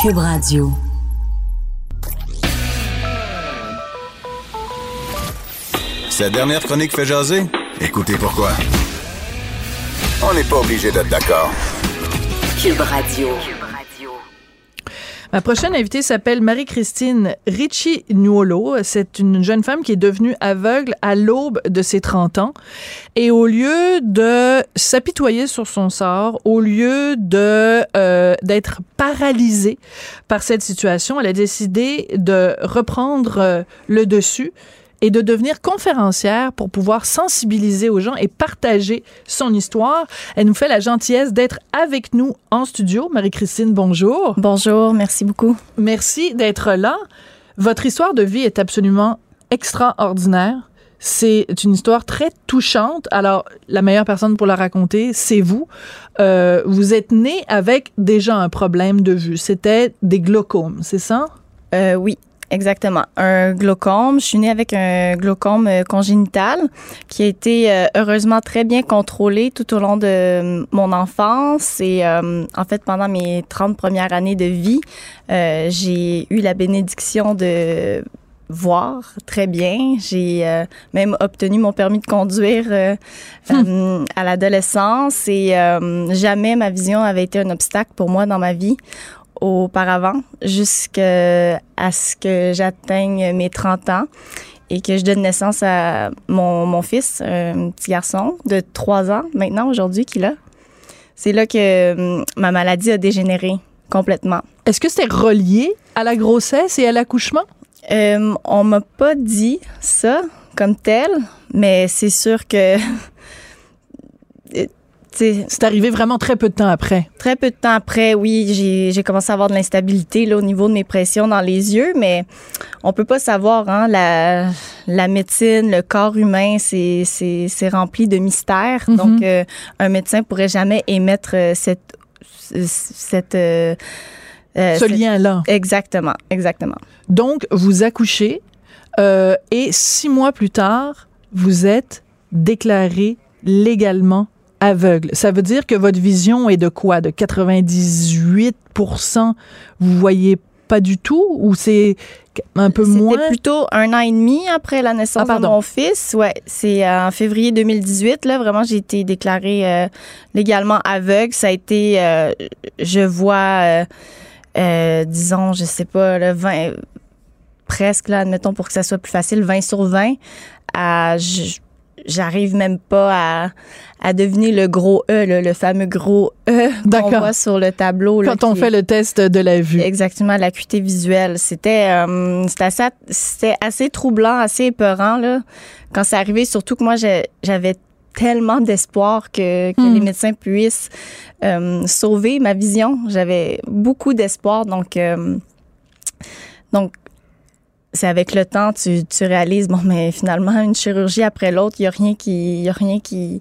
Cube Radio. Cette dernière chronique fait jaser? Écoutez pourquoi. On n'est pas obligé d'être d'accord. Cube Radio. Ma prochaine invitée s'appelle Marie-Christine Ricci Nuolo. C'est une jeune femme qui est devenue aveugle à l'aube de ses 30 ans. Et au lieu de s'apitoyer sur son sort, au lieu de euh, d'être paralysée par cette situation, elle a décidé de reprendre euh, le dessus et de devenir conférencière pour pouvoir sensibiliser aux gens et partager son histoire. Elle nous fait la gentillesse d'être avec nous en studio. Marie-Christine, bonjour. Bonjour, merci beaucoup. Merci d'être là. Votre histoire de vie est absolument extraordinaire. C'est une histoire très touchante. Alors, la meilleure personne pour la raconter, c'est vous. Euh, vous êtes né avec déjà un problème de vue. C'était des glaucomes, c'est ça? Euh, oui, Exactement. Un glaucome. Je suis née avec un glaucome euh, congénital qui a été euh, heureusement très bien contrôlé tout au long de euh, mon enfance et en fait pendant mes 30 premières années de vie, j'ai eu la bénédiction de voir très bien. J'ai même obtenu mon permis de conduire hum. à l'adolescence et jamais ma vision avait été un obstacle pour moi dans ma vie auparavant jusqu'à ce que j'atteigne mes 30 ans et que je donne naissance à mon, mon fils, un petit garçon de 3 ans maintenant aujourd'hui qu'il a. C'est là que hum, ma maladie a dégénéré complètement. Est-ce que c'était relié à la grossesse et à l'accouchement? Euh, on m'a pas dit ça comme tel, mais c'est sûr que c'est arrivé vraiment très peu de temps après. Très peu de temps après, oui, j'ai commencé à avoir de l'instabilité au niveau de mes pressions dans les yeux, mais on peut pas savoir, hein, la, la médecine, le corps humain, c'est rempli de mystères. Mm-hmm. Donc, euh, un médecin pourrait jamais émettre euh, cette... cette euh, Ce lien-là. Exactement, exactement. Donc, vous accouchez et six mois plus tard, vous êtes déclaré légalement aveugle. Ça veut dire que votre vision est de quoi? De 98% Vous voyez pas du tout? Ou c'est un peu moins? C'était plutôt un an et demi après la naissance ah, de mon fils. Ouais, c'est euh, en février 2018. Là, vraiment, j'ai été déclarée euh, légalement aveugle. Ça a été, euh, je vois, disons, je sais pas, le 20, presque, là, admettons, pour que ça soit plus facile, 20 sur 20. À, j'arrive même pas à, à deviner le gros E, le, fameux gros E qu'on voit sur le tableau. Quand on fait le test de la vue. Exactement, l'acuité visuelle. C'était euh, assez, c'était assez troublant, assez épeurant là, quand c'est arrivé. Surtout que moi, j'avais tellement d'espoir que, que les hmm. médecins puissent euh, sauver ma vision. J'avais beaucoup d'espoir. Donc, euh, donc c'est avec le temps, tu, tu réalises, bon, mais finalement, une chirurgie après l'autre, il n'y a rien qui, y a rien qui,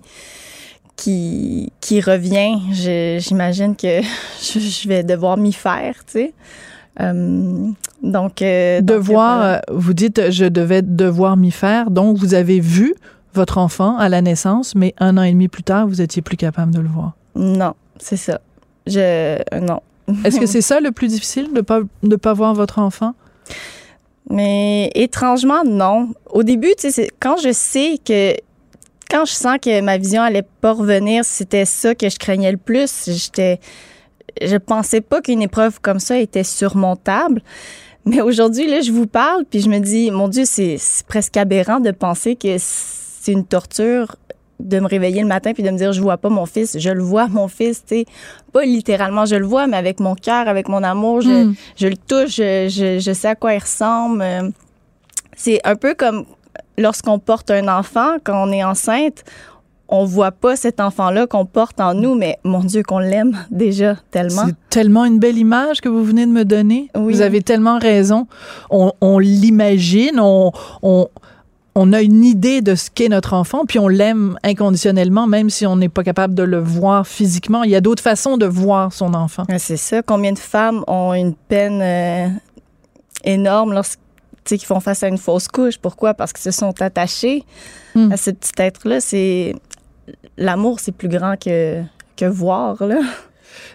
qui, qui revient. J'imagine que je vais devoir m'y faire, tu sais. Euh, donc, euh, devoir, euh, vous dites, je devais devoir m'y faire. Donc, vous avez vu votre enfant à la naissance, mais un an et demi plus tard, vous étiez plus capable de le voir. Non, c'est ça. Je, non. Est-ce que c'est ça le plus difficile de pas de pas voir votre enfant? Mais étrangement, non. Au début, quand je sais que quand je sens que ma vision allait pas revenir, c'était ça que je craignais le plus. J'étais, je pensais pas qu'une épreuve comme ça était surmontable. Mais aujourd'hui, là, je vous parle, puis je me dis, mon Dieu, c'est presque aberrant de penser que c'est une torture de me réveiller le matin puis de me dire je vois pas mon fils, je le vois mon fils, tu sais, pas littéralement je le vois, mais avec mon cœur, avec mon amour, je, hmm. je le touche, je, je, sais à quoi il ressemble. C'est un peu comme lorsqu'on porte un enfant, quand on est enceinte, on voit pas cet enfant-là qu'on porte en nous, mais mon Dieu, qu'on l'aime déjà tellement. C'est tellement une belle image que vous venez de me donner. Oui. Vous avez tellement raison. On, on l'imagine, on, on, on a une idée de ce qu'est notre enfant, puis on l'aime inconditionnellement, même si on n'est pas capable de le voir physiquement. Il y a d'autres façons de voir son enfant. C'est ça. Combien de femmes ont une peine euh, énorme lorsqu'ils font face à une fausse couche? Pourquoi? Parce qu'ils se sont attachés Hmm. à ce petit être-là. C'est L'amour, c'est plus grand que, que voir. Là.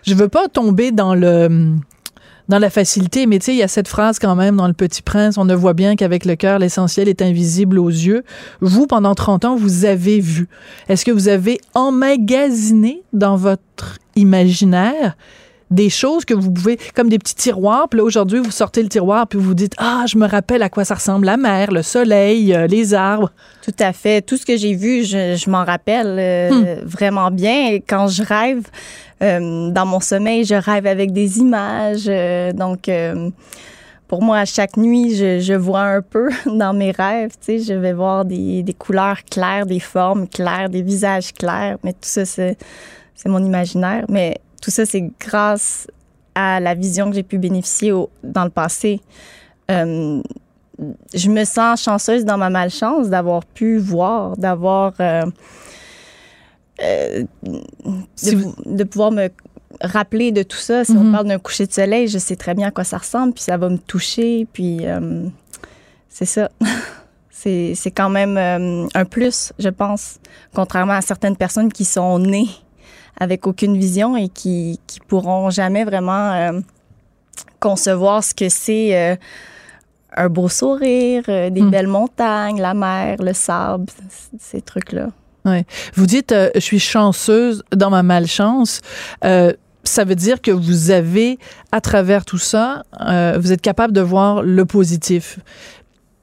Je veux pas tomber dans le dans la facilité, mais tu sais, il y a cette phrase quand même dans Le Petit Prince, on ne voit bien qu'avec le cœur, l'essentiel est invisible aux yeux. Vous, pendant 30 ans, vous avez vu. Est-ce que vous avez emmagasiné dans votre imaginaire des choses que vous pouvez, comme des petits tiroirs, puis là, aujourd'hui, vous sortez le tiroir, puis vous dites, ah, je me rappelle à quoi ça ressemble, la mer, le soleil, euh, les arbres. Tout à fait. Tout ce que j'ai vu, je, je m'en rappelle euh, vraiment bien. Et quand je rêve, euh, dans mon sommeil, je rêve avec des images. donc, pour moi, à chaque nuit, je, je vois un peu dans mes rêves. Tu sais, je vais voir des, des couleurs claires, des formes claires, des visages clairs. Mais tout ça, c'est c'est mon imaginaire. Mais tout ça, c'est grâce à la vision que j'ai pu bénéficier au- dans le passé. Euh, je me sens chanceuse dans ma malchance d'avoir pu voir, d'avoir. euh, euh, Si de, vous- de pouvoir me rappeler de tout ça. Si Mhm. on parle d'un coucher de soleil, je sais très bien à quoi ça ressemble, puis ça va me toucher, puis c'est ça. c'est c'est quand même un plus, je pense, contrairement à certaines personnes qui sont nées avec aucune vision et qui, qui pourront jamais vraiment euh, concevoir ce que c'est euh, un beau sourire, euh, des Mm. belles montagnes, la mer, le sable, ces trucs-là. Vous dites, je suis chanceuse dans ma malchance. Ça veut dire que vous avez, à travers tout ça, euh, vous êtes capable de voir le positif.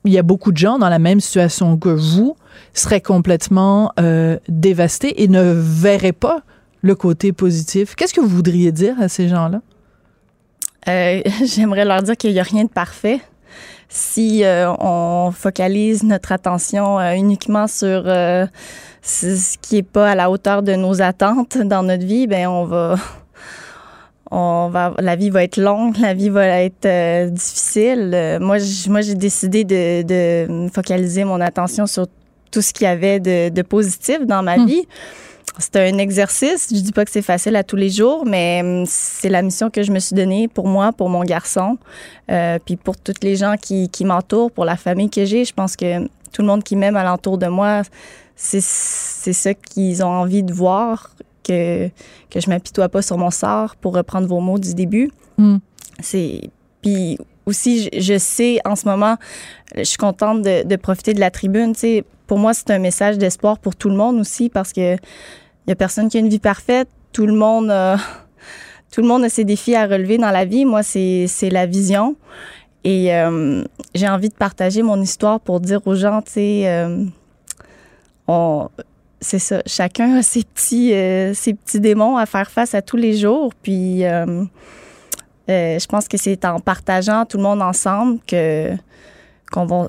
Il y a beaucoup de gens dans la même situation que vous seraient complètement euh, dévastés et ne verraient pas le côté positif. Qu'est-ce que vous voudriez dire à ces gens-là? Euh, J'aimerais leur dire qu'il n'y a rien de parfait. Si euh, on focalise notre attention euh, uniquement sur ce qui n'est pas à la hauteur de nos attentes dans notre vie, ben on va, on va, la vie va être longue, la vie va être euh, difficile. Euh, moi, j- moi, j'ai décidé de, focaliser mon attention sur tout ce qu'il y avait de, de positif dans ma Hmm. vie. C'est un exercice. Je dis pas que c'est facile à tous les jours, mais hum, c'est la mission que je me suis donnée pour moi, pour mon garçon, euh, puis pour toutes les gens qui, qui m'entourent, pour la famille que j'ai. Je pense que tout le monde qui m'aime alentour de moi, c'est ça qu'ils ont envie de voir, que, que je m'apitoie pas sur mon sort, pour reprendre vos mots du début. Hmm. C'est puis aussi, je, je sais en ce moment, je suis contente de, de profiter de la tribune. Tu sais, pour moi, c'est un message d'espoir pour tout le monde aussi parce que il y a personne qui a une vie parfaite. Tout le monde, a- tout le monde a ses défis à relever dans la vie. Moi, c'est la vision. Et euh, j'ai envie de partager mon histoire pour dire aux gens, tu sais, euh, c'est ça. Chacun a ses petits, euh, ses petits démons à faire face à tous les jours. Puis, euh, euh, je pense que c'est en partageant tout le monde ensemble que qu'on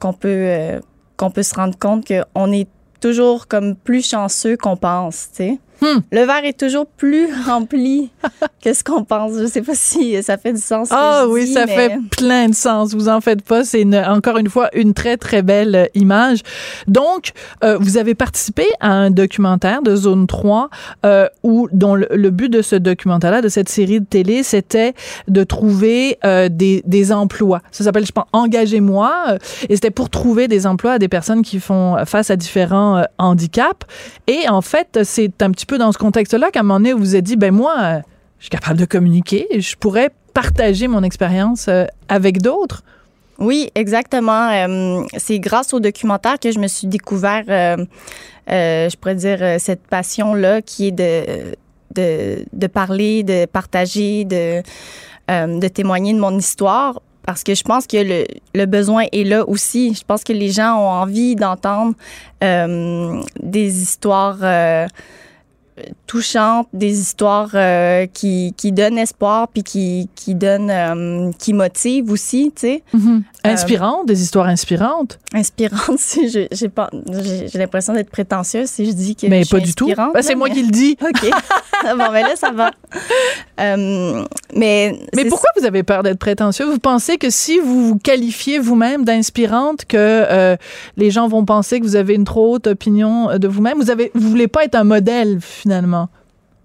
qu'on peut euh, qu'on peut se rendre compte qu'on est toujours comme plus chanceux qu'on pense, tu sais. Hmm. Le verre est toujours plus rempli que ce qu'on pense. Je sais pas si ça fait du sens. Ah oui, dis, ça mais- fait plein de sens. Vous en faites pas. C'est une- encore une fois une très très belle euh, image. Donc, euh, vous avez participé à un documentaire de Zone 3 euh, où dont le, le but de ce documentaire-là, de cette série de télé, c'était de trouver euh, des, des emplois. Ça s'appelle, je pense, Engagez-moi. euh, Et c'était pour trouver des emplois à des personnes qui font face à différents euh, handicaps. Et en fait, c'est un petit peu dans ce contexte-là qu'à un moment donné, vous vous êtes dit, ben moi, euh, je suis capable de communiquer, je pourrais partager mon expérience euh, avec d'autres. Oui, exactement. Euh, c'est grâce au documentaire que je me suis découvert, je pourrais dire, cette passion-là qui est de, de, parler, de partager, de, de témoigner de mon histoire. Parce que je pense que le, besoin est là aussi. Je pense que les gens ont envie d'entendre des histoires touchantes, des histoires euh, qui, qui donnent espoir puis qui, qui donnent, euh, qui motivent aussi, tu sais. Mhm. Inspirantes, des histoires inspirantes? Inspirantes, si j'ai pas, j'ai l'impression d'être prétentieuse si je dis que Mais je suis pas du tout. inspirante, Ben, c'est moi mais- qui le dis. OK. bon, ben là, ça va. Euh, mais Mais pourquoi vous avez peur d'être prétentieux? Vous pensez que si vous vous qualifiez vous-même d'inspirante, que euh, les gens vont penser que vous avez une trop haute opinion euh, de vous-même? Vous avez, vous voulez pas être un modèle, finalement.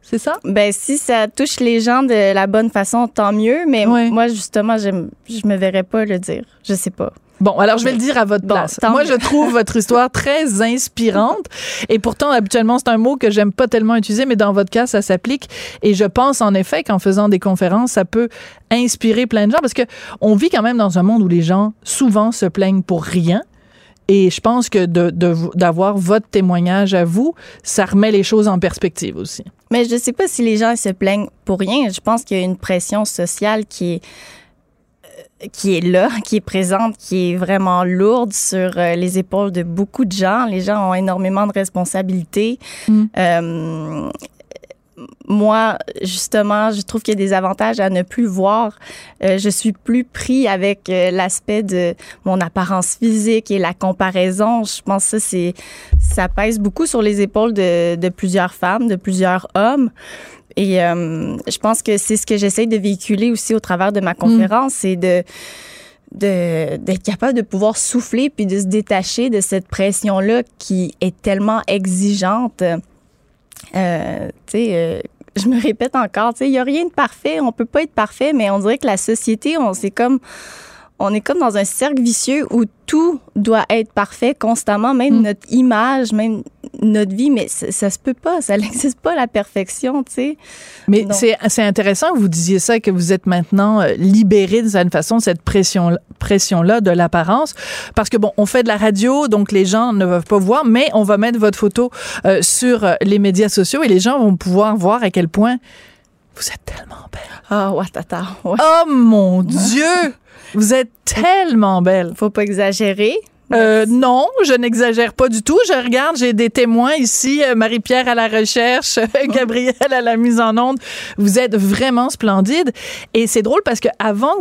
C'est ça? Ben, si ça touche les gens de la bonne façon, tant mieux. Mais Ouais. moi, justement, je me verrais pas le dire. Je sais pas. Bon, alors je vais le dire à votre Bon, place. Moi, je trouve votre histoire très inspirante. Et pourtant, habituellement, c'est un mot que j'aime pas tellement utiliser, mais dans votre cas, ça s'applique. Et je pense en effet qu'en faisant des conférences, ça peut inspirer plein de gens parce que on vit quand même dans un monde où les gens souvent se plaignent pour rien. Et je pense que de- de vous- d'avoir votre témoignage à vous, ça remet les choses en perspective aussi. Mais je sais pas si les gens se plaignent pour rien. Je pense qu'il y a une pression sociale qui est euh, qui est là, qui est présente, qui est vraiment lourde sur euh, les épaules de beaucoup de gens. Les gens ont énormément de responsabilités. Mm. Euh, moi, justement, je trouve qu'il y a des avantages à ne plus voir. Euh, je suis plus pris avec euh, l'aspect de mon apparence physique et la comparaison. Je pense que ça, c'est, ça pèse beaucoup sur les épaules de, de plusieurs femmes, de plusieurs hommes. Et euh, je pense que c'est ce que j'essaie de véhiculer aussi au travers de ma conférence, c'est de d'être capable de pouvoir souffler puis de se détacher de cette pression-là qui est tellement exigeante. Euh, tu sais, euh, je me répète encore, tu sais, il n'y a rien de parfait, on peut pas être parfait, mais on dirait que la société, on c'est comme on est comme dans un cercle vicieux où tout doit être parfait constamment, même Mm. notre image, même notre vie, mais ça, ça se peut pas, ça n'existe pas la perfection, tu sais. Mais c'est intéressant que vous disiez ça, que vous êtes maintenant euh, libéré d'une certaine façon de cette pression pression là de l'apparence, parce que bon, on fait de la radio, donc les gens ne peuvent pas voir, mais on va mettre votre photo euh, sur euh, les médias sociaux et les gens vont pouvoir voir à quel point vous êtes tellement belle. Ah, watata, ouais. Oh mon Dieu, vous êtes tellement belle. Faut pas exagérer. Euh, non, je n'exagère pas du tout. Je regarde, j'ai des témoins ici, euh, Marie-Pierre à la recherche, Gabrielle à la mise en onde. Vous êtes vraiment splendide. Et c'est drôle parce que avant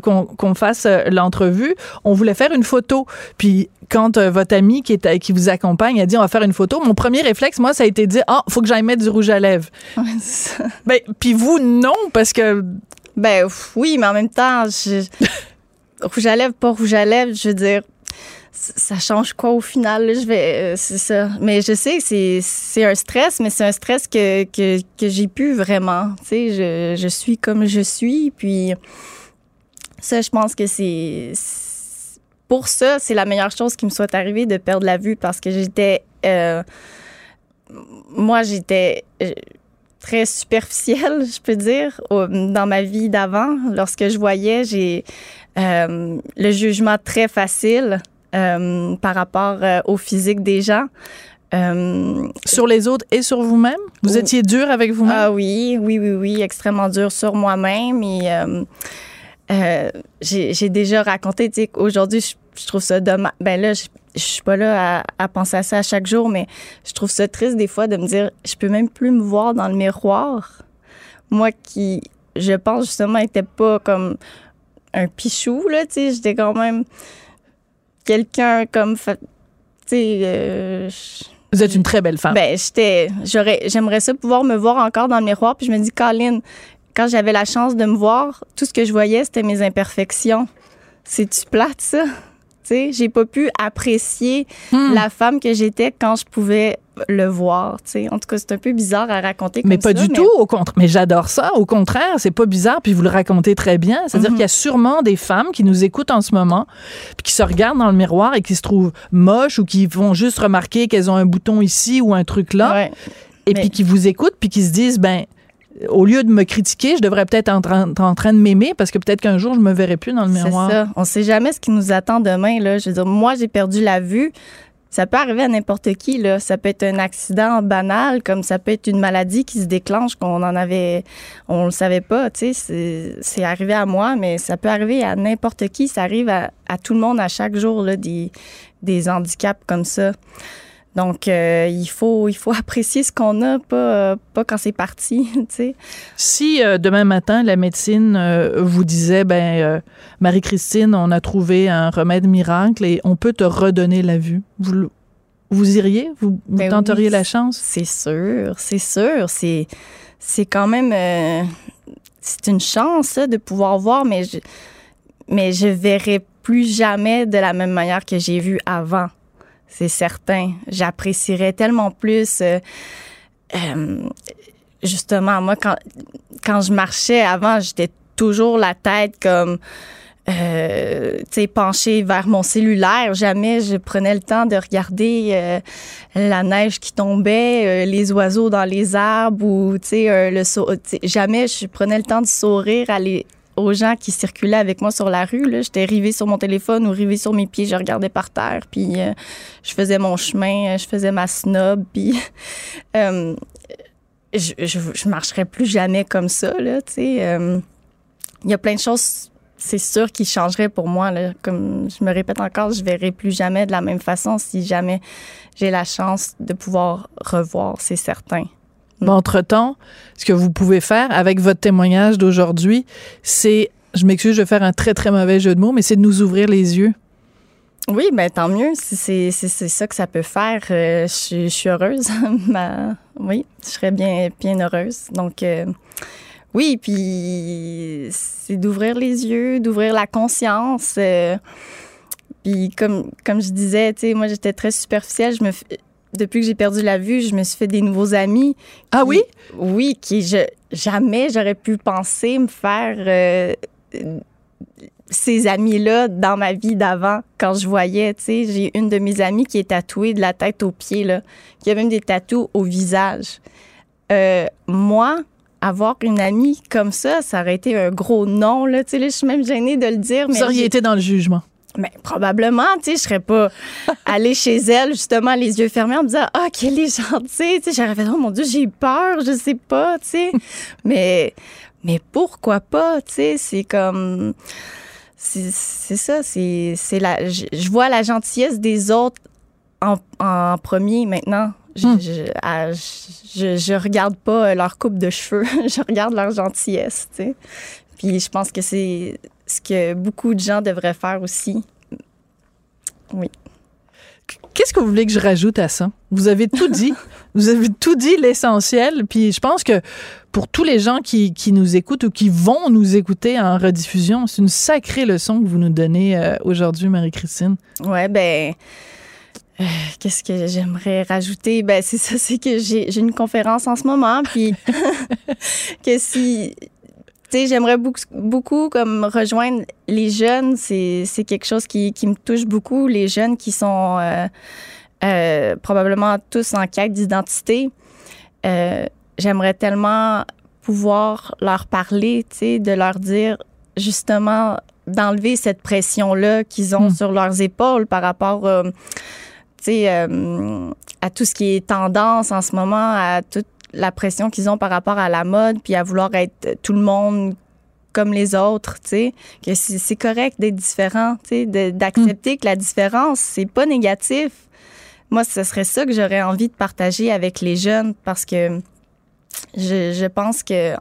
qu'on fasse euh, l'entrevue, on voulait faire une photo. Puis quand votre ami qui, est, à- qui vous accompagne a dit on va faire une photo, mon premier réflexe, moi, ça a été de dire ah, faut que j'aille mettre du rouge à lèvres. Ouais, c'est ça. Ben, puis vous, non, parce que Ben oui, mais en même temps, je... rouge à lèvres, pas rouge à lèvres, je veux dire, ça change quoi au final? Je vais, euh, c'est ça. Mais je sais c'est, c'est un stress, mais c'est un stress que, que, que j'ai pu vraiment. Tu sais, je, je suis comme je suis, puis ça, je pense que c'est, pour ça, c'est la meilleure chose qui me soit arrivée de perdre la vue parce que j'étais, euh, moi, j'étais euh, très superficielle, je peux dire, dans ma vie d'avant. Lorsque je voyais, j'ai le jugement très facile euh, par rapport euh, au physique des gens. Euh, sur les autres et sur vous-même, vous étiez dur avec vous-même? ah oui, oui, oui, oui, extrêmement dur sur moi-même. Et euh, euh, j'ai déjà raconté, tu sais, qu'aujourd'hui, je, je trouve ça dommage. Ben là, je, je suis pas là à, à penser à ça à chaque jour, mais je trouve ça triste des fois de me dire, je peux même plus me voir dans le miroir. Moi qui, je pense justement, était pas comme un pichou, là, tu sais, j'étais quand même quelqu'un comme, tu sais, euh, Vous êtes une très belle femme. ben, j'étais, j'aurais, j'aimerais ça pouvoir me voir encore dans le miroir. Puis je me dis, Colin, quand j'avais la chance de me voir, tout ce que je voyais, c'était mes imperfections. C'est-tu plate, ça? Tu sais, j'ai pas pu apprécier Hmm. la femme que j'étais quand je pouvais le voir, tu sais. En tout cas, c'est un peu bizarre à raconter comme Mais pas ça, du tout, au contraire. Mais j'adore ça. Au contraire, c'est pas bizarre, puis vous le racontez très bien. C'est-à-dire Mhm. qu'il y a sûrement des femmes qui nous écoutent en ce moment, puis qui se regardent dans le miroir et qui se trouvent moches ou qui vont juste remarquer qu'elles ont un bouton ici ou un truc là, Ouais. et mais- puis qui vous écoutent, puis qui se disent, ben, au lieu de me critiquer, je devrais peut-être être en train, être en train de m'aimer parce que peut-être qu'un jour, je me verrai plus dans le C'est miroir. ça. On sait jamais ce qui nous attend demain. Là. Je veux dire, moi, j'ai perdu la vue. Ça peut arriver à n'importe qui. Là. Ça peut être un accident banal, comme ça peut être une maladie qui se déclenche qu'on en avait, on le savait pas. Tu sais, c'est, arrivé à moi, mais ça peut arriver à n'importe qui. Ça arrive à, à tout le monde à chaque jour là, des, des handicaps comme ça. Donc, euh, il, faut, il faut apprécier ce qu'on a, pas, euh, pas quand c'est parti, tu sais. Si euh, demain matin, la médecine vous disait, ben, Marie-Christine, on a trouvé un remède miracle et on peut te redonner la vue, vous, iriez? Vous, vous Ben tenteriez oui, la chance? C'est sûr, c'est sûr. C'est, c'est quand même... c'est une chance, ça, de pouvoir voir, mais je, mais je verrai plus jamais de la même manière que j'ai vu avant. C'est certain. J'apprécierais tellement plus... euh, euh, justement, moi, quand, quand je marchais avant, j'étais toujours la tête comme... Euh, tu sais, penchée vers mon cellulaire. Jamais je prenais le temps de regarder la neige qui tombait, les oiseaux dans les arbres ou, tu sais, le jamais je prenais le temps de sourire à les- aux gens qui circulaient avec moi sur la rue. J'étais rivée sur mon téléphone ou rivée sur mes pieds, je regardais par terre, puis euh, je faisais mon chemin, euh, je faisais ma snob, puis euh, je, je, marcherais plus jamais comme ça, là, euh, Il y a plein de choses, c'est sûr, qui changeraient pour moi. Comme je me répète encore, je verrai plus jamais de la même façon si jamais j'ai la chance de pouvoir revoir, c'est certain. Entre-temps, ce que vous pouvez faire avec votre témoignage d'aujourd'hui, c'est, je m'excuse, je vais faire un très, très mauvais jeu de mots, mais c'est de nous ouvrir les yeux. Oui, ben tant mieux. Si c'est ça que ça peut faire, euh, je, suis- heureuse. Ma- oui, je serais bien, bien heureuse. Donc, euh, oui, puis c'est d'ouvrir les yeux, d'ouvrir la conscience. euh, puis comme, comme je disais, tu sais, moi, j'étais très superficielle. Je me, depuis que j'ai perdu la vue, je me suis fait des nouveaux amis. Ah qui- oui? Oui, qui je, jamais j'aurais pu penser me faire euh, ces amis-là dans ma vie d'avant, quand je voyais, tu sais, j'ai une de mes amies qui est tatouée de la tête aux pieds, là, qui a même des tatous au visage. Euh, moi, avoir une amie comme ça, ça aurait été un gros non, là, tu sais, là, je suis même gênée de le dire, mais Vous auriez j'ai- été dans le jugement. Mais probablement, tu sais, je serais pas allée chez elle, justement, les yeux fermés, en me disant, ah, qu'elle est gentille, tu sais, j'aurais fait, oh mon Dieu, j'ai peur, je sais pas, tu sais. mais, mais pourquoi pas, tu sais, c'est comme, c'est c'est ça, c'est c'est la, je, je vois la gentillesse des autres en, en premier maintenant. Je, Hmm. je, à- je, je regarde pas leur coupe de cheveux, je regarde leur gentillesse, tu sais. Puis je pense que c'est ce que beaucoup de gens devraient faire aussi. Qu'est-ce que vous voulez que je rajoute à ça? Vous avez tout dit. vous avez tout dit, l'essentiel. Puis je pense que pour tous les gens qui, qui nous écoutent ou qui vont nous écouter en rediffusion, c'est une sacrée leçon que vous nous donnez euh, aujourd'hui, Marie-Christine. Ouais, ben. euh, Qu'est-ce que j'aimerais rajouter? Ben, c'est ça, c'est que j'ai une conférence en ce moment, puis que si. J'aimerais beaucoup, beaucoup comme rejoindre les jeunes. C'est quelque chose qui, qui me touche beaucoup. Les jeunes qui sont euh, euh, probablement tous en quête d'identité. Euh, j'aimerais tellement pouvoir leur parler, tu sais, de leur dire justement d'enlever cette pression-là qu'ils ont Hmm. sur leurs épaules par rapport à tout ce qui est tendance en ce moment, à toute la pression qu'ils ont par rapport à la mode, puis à vouloir être tout le monde comme les autres, tu sais, que c'est correct d'être différent, tu sais, d'accepter que la différence, c'est pas négatif. Moi, ce serait ça que j'aurais envie de partager avec les jeunes parce que je, je pense que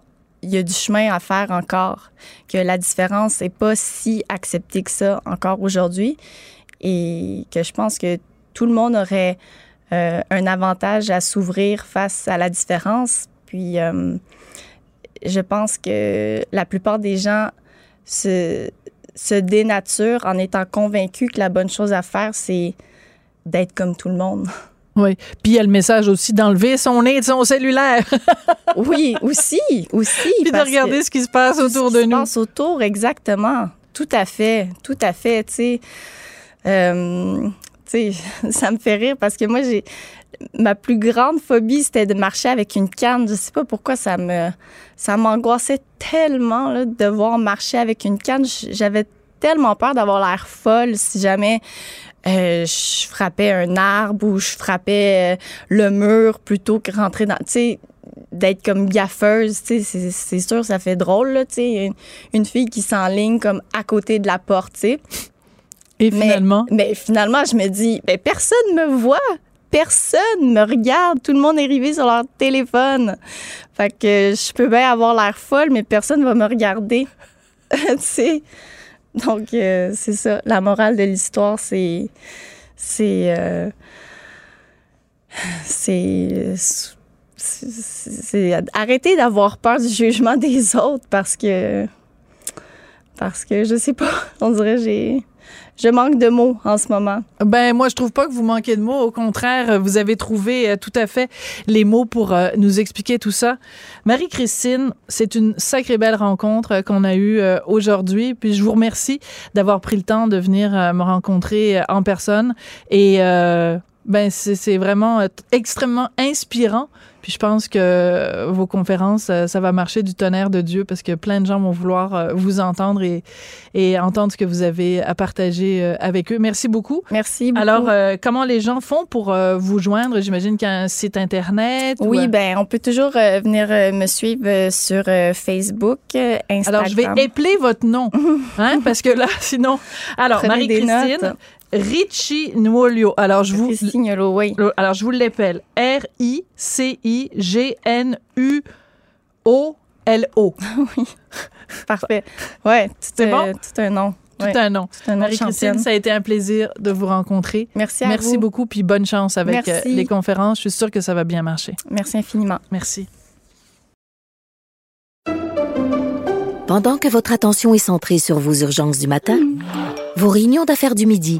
il y a du chemin à faire encore, que la différence n'est pas si acceptée que ça encore aujourd'hui et que je pense que tout le monde aurait euh, un avantage à s'ouvrir face à la différence. Puis, euh, je pense que la plupart des gens se, se dénaturent en étant convaincus que la bonne chose à faire, c'est d'être comme tout le monde. Oui. Puis il y a le message aussi d'enlever son nez de son cellulaire, Oui, aussi, aussi. puis de regarder ce qui se passe autour ce de qui se nous. passe autour, exactement. Tout à fait, tout à fait, tu sais. Euh, ça me fait rire parce que moi, j'ai ma plus grande phobie, c'était de marcher avec une canne. Je sais pas pourquoi ça me ça m'angoissait tellement de devoir marcher avec une canne. J'avais tellement peur d'avoir l'air folle si jamais euh, je frappais un arbre ou je frappais euh, le mur plutôt que rentrer dans. Tu sais, d'être comme gaffeuse, tu sais, c'est- sûr, ça fait drôle, tu sais, une, une fille qui s'enligne comme à côté de la porte, tu sais. Et Mais- finalement, Mais finalement, je me dis, ben, personne me voit. personne me regarde. Tout le monde est arrivé sur leur téléphone. Fait que je peux bien avoir l'air folle, mais personne va me regarder. tu sais? Donc, euh, c'est ça. La morale de l'histoire, c'est. C'est. euh, c'est. C'est arrêter d'avoir peur du jugement des autres parce que. Parce que je sais pas, on dirait que j'ai. Je manque de mots en ce moment. Ben moi je trouve pas que vous manquez de mots. Au contraire, vous avez trouvé euh, tout à fait les mots pour euh, nous expliquer tout ça. Marie-Christine, c'est une sacrée belle rencontre euh, qu'on a eue aujourd'hui. Puis je vous remercie d'avoir pris le temps de venir me rencontrer en personne. Et euh, ben c'est vraiment euh, extrêmement inspirant. Puis je pense que vos conférences, euh, ça va marcher du tonnerre de Dieu parce que plein de gens vont vouloir euh, vous entendre et, et entendre ce que vous avez à partager euh, avec eux. Merci beaucoup. Merci beaucoup. Alors, euh, comment les gens font pour euh, vous joindre? J'imagine qu'il y a un site Internet. ou, oui, euh, ben on peut toujours euh, venir euh, me suivre euh, sur euh, Facebook, euh, Instagram. Alors, je vais épeler votre nom, hein, parce que là, sinon... Alors, Marie-Christine. Richie Nuolio. Alors, je vous... Oui. Alors, je vous l'appelle. R-I-C-I-G-N-U-O-L-O. Parfait. Ouais, tout, C'est euh, bon? tout un nom. Tout Ouais. un nom. C'est un Marie-Christine, ça a été un plaisir de vous rencontrer. Merci à Merci vous. beaucoup, puis bonne chance avec euh, Merci. les conférences. Je suis sûre que ça va bien marcher. Merci infiniment. Merci. Pendant que votre attention est centrée sur vos urgences du matin, vos réunions d'affaires du midi,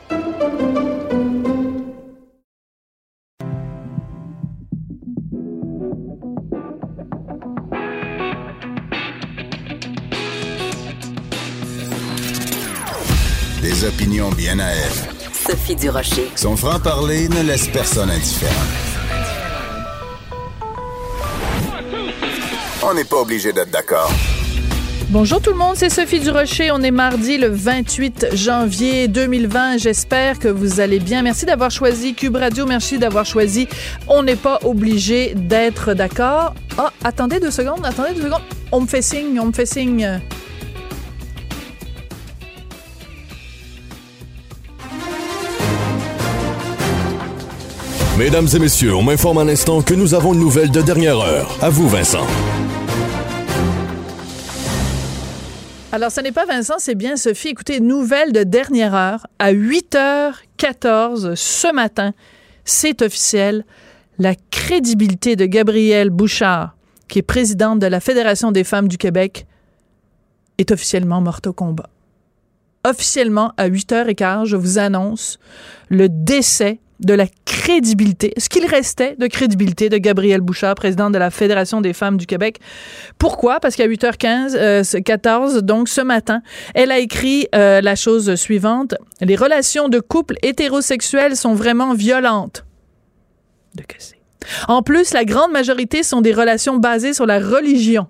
Des opinions bien à elle. Sophie Durocher. Son franc-parler ne laisse personne indifférent. On n'est pas obligé d'être d'accord. Bonjour tout le monde, c'est Sophie Durocher. On est mardi le 28 janvier 2020. J'espère que vous allez bien. Merci d'avoir choisi Cube Radio. Merci d'avoir choisi On n'est pas obligé d'être d'accord. Ah, attendez deux secondes, attendez deux secondes. On me fait signe, on me fait signe. Mesdames et messieurs, on m'informe un instant que nous avons une nouvelle de dernière heure. À vous, Vincent. Alors, ce n'est pas Vincent, c'est bien Sophie. Écoutez, nouvelle de dernière heure à 8h14 ce matin. C'est officiel. La crédibilité de Gabrielle Bouchard, qui est présidente de la Fédération des femmes du Québec, est officiellement morte au combat. Officiellement, à 8h15, je vous annonce le décès de la crédibilité, ce qu'il restait de crédibilité de Gabrielle Bouchard, présidente de la Fédération des femmes du Québec. Pourquoi? Parce qu'à 8h15, euh, ce 14, donc ce matin, elle a écrit euh, la chose suivante. Les relations de couple hétérosexuels sont vraiment violentes. De que c'est? En plus, la grande majorité sont des relations basées sur la religion.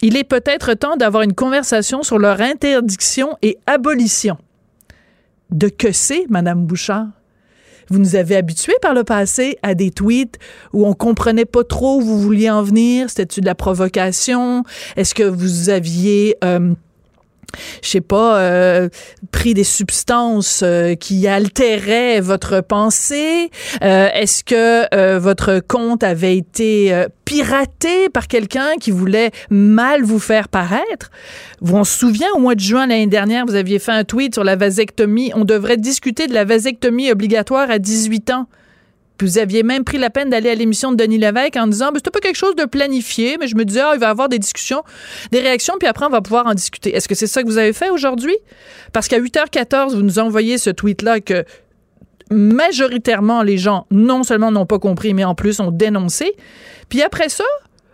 Il est peut-être temps d'avoir une conversation sur leur interdiction et abolition. De que c'est, Madame Bouchard? Vous nous avez habitués par le passé à des tweets où on comprenait pas trop où vous vouliez en venir. C'était-tu de la provocation? Est-ce que vous aviez... euh, je sais pas, euh, pris des substances euh, qui altéraient votre pensée? Euh, Est-ce que euh, votre compte avait été euh, piraté par quelqu'un qui voulait mal vous faire paraître? Vous on se souvient, au mois de juin l'année dernière, vous aviez fait un tweet sur la vasectomie. On devrait discuter de la vasectomie obligatoire à 18 ans. Vous aviez même pris la peine d'aller à l'émission de Denis Lévesque en disant, ben, c'était pas quelque chose de planifié, mais je me disais, ah, il va y avoir des discussions, des réactions, puis après, on va pouvoir en discuter. Est-ce que c'est ça que vous avez fait aujourd'hui? Parce qu'à 8h14, vous nous envoyez ce tweet-là que majoritairement, les gens, non seulement n'ont pas compris, mais en plus ont dénoncé. Puis après ça,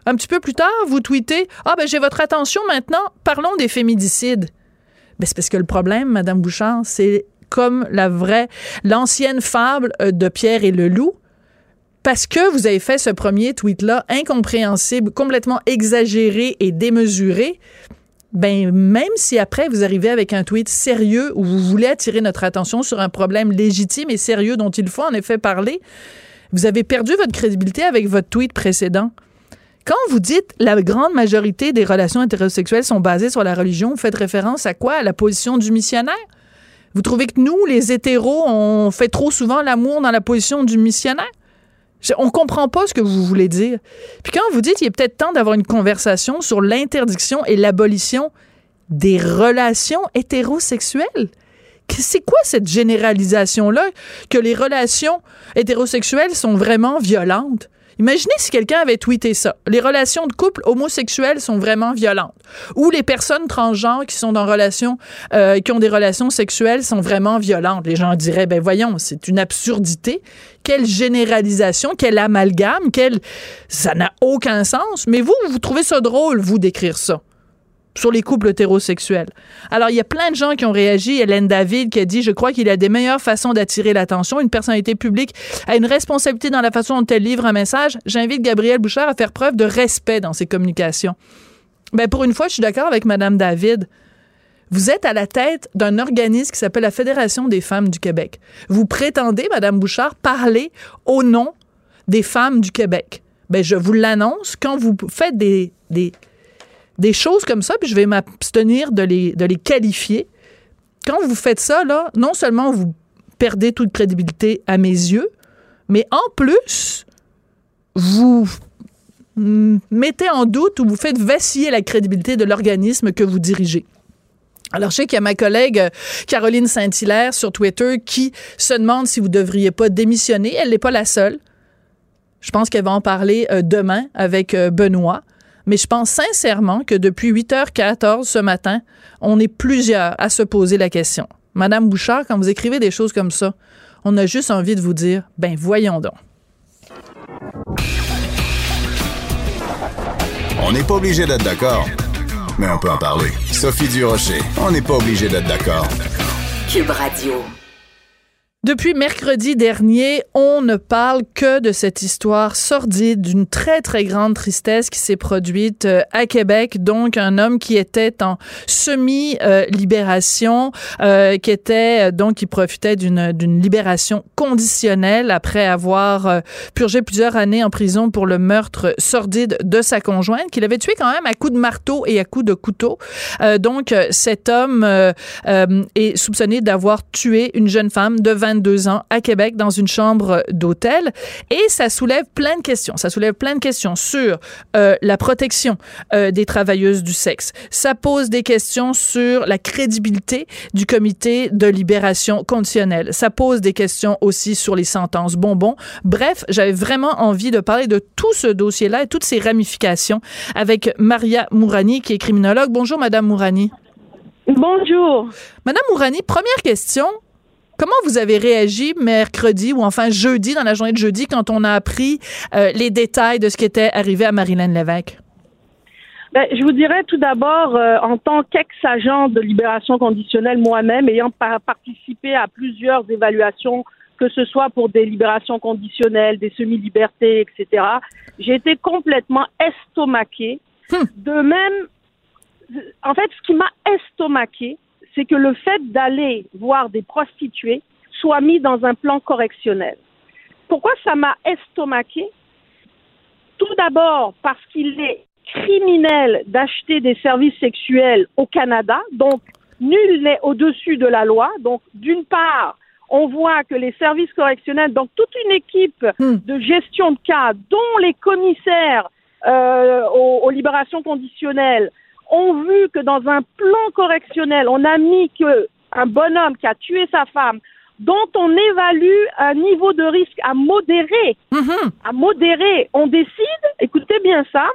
un petit peu plus tard, vous tweetez, ah, ben, j'ai votre attention maintenant, parlons des féminicides. Ben, c'est parce que le problème, Madame Bouchard, c'est comme la vraie, l'ancienne fable euh, de Pierre et le loup. Parce que vous avez fait ce premier tweet-là, incompréhensible, complètement exagéré et démesuré, ben même si après vous arrivez avec un tweet sérieux où vous voulez attirer notre attention sur un problème légitime et sérieux dont il faut en effet parler, vous avez perdu votre crédibilité avec votre tweet précédent. Quand vous dites la grande majorité des relations hétérosexuelles sont basées sur la religion, vous faites référence à quoi? À la position du missionnaire? Vous trouvez que nous, les hétéros, on fait trop souvent l'amour dans la position du missionnaire? On comprend pas ce que vous voulez dire. Puis quand vous dites qu'il est peut-être temps d'avoir une conversation sur l'interdiction et l'abolition des relations hétérosexuelles, c'est quoi cette généralisation-là que les relations hétérosexuelles sont vraiment violentes? Imaginez si quelqu'un avait tweeté ça. Les relations de couple homosexuelles sont vraiment violentes. Ou les personnes transgenres qui sont dans relation, euh, qui ont des relations sexuelles sont vraiment violentes. Les gens diraient, ben voyons, c'est une absurdité. Quelle généralisation, quel amalgame, quel... ça n'a aucun sens. Mais vous, vous trouvez ça drôle, vous, d'écrire ça sur les couples hétérosexuels. Alors, il y a plein de gens qui ont réagi. Hélène David qui a dit, je crois qu'il y a des meilleures façons d'attirer l'attention. Une personnalité publique a une responsabilité dans la façon dont elle livre un message. J'invite Gabrielle Bouchard à faire preuve de respect dans ses communications. Ben, pour une fois, je suis d'accord avec Madame David. Vous êtes à la tête d'un organisme qui s'appelle la Fédération des femmes du Québec. Vous prétendez, Madame Bouchard, parler au nom des femmes du Québec. Ben, je vous l'annonce, quand vous faites des, des, des choses comme ça, puis je vais m'abstenir de les, de les qualifier. Quand vous faites ça, là, non seulement vous perdez toute crédibilité à mes yeux, mais en plus, vous mettez en doute ou vous faites vaciller la crédibilité de l'organisme que vous dirigez. Alors, je sais qu'il y a ma collègue euh, Caroline Saint-Hilaire sur Twitter qui se demande si vous devriez pas démissionner. Elle n'est pas la seule. Je pense qu'elle va en parler euh, demain avec euh, Benoît. Mais je pense sincèrement que depuis 8h14 ce matin, on est plusieurs à se poser la question. Madame Bouchard, quand vous écrivez des choses comme ça, on a juste envie de vous dire, ben voyons donc. On n'est pas obligé d'être d'accord, mais on peut en parler. Sophie Durocher, on n'est pas obligé d'être d'accord. Cube Radio. Depuis mercredi dernier, on ne parle que de cette histoire sordide d'une très très grande tristesse qui s'est produite euh, à Québec. Donc un homme qui était en semi-libération, euh, qui était euh, donc qui profitait d'une d'une libération conditionnelle après avoir purgé plusieurs années en prison pour le meurtre sordide de sa conjointe, qu'il avait tué quand même à coups de marteau et à coups de couteau. donc cet homme est soupçonné d'avoir tué une jeune femme de 20 22 ans à Québec dans une chambre d'hôtel. Et ça soulève plein de questions. Ça soulève plein de questions sur euh, la protection euh, des travailleuses du sexe. Ça pose des questions sur la crédibilité du comité de libération conditionnelle. Ça pose des questions aussi sur les sentences bonbons. Bref, j'avais vraiment envie de parler de tout ce dossier-là et toutes ses ramifications avec Maria Mourani, qui est criminologue. Bonjour, Madame Mourani. Bonjour. Madame Mourani, première question. Comment vous avez réagi mercredi ou enfin jeudi, dans la journée de jeudi, quand on a appris euh, les détails de ce qui était arrivé à Marilyn Lévesque? Ben, je vous dirais tout d'abord, euh, en tant qu'ex-agent de libération conditionnelle moi-même, ayant participé à plusieurs évaluations, que ce soit pour des libérations conditionnelles, des semi-libertés, etc., j'ai été complètement estomaquée. Hum. De même, en fait, ce qui m'a estomaquée, c'est que le fait d'aller voir des prostituées soit mis dans un plan correctionnel. Pourquoi ça m'a estomaqué? Tout d'abord parce qu'il est criminel d'acheter des services sexuels au Canada, donc nul n'est au-dessus de la loi. Donc, d'une part, on voit que les services correctionnels, donc toute une équipe hmm. de gestion de cas, dont les commissaires euh, aux libérations conditionnelles, ont vu que dans un plan correctionnel, on a mis que un bonhomme qui a tué sa femme, dont on évalue un niveau de risque à modérer, mm-hmm. à modérer, on décide, écoutez bien ça,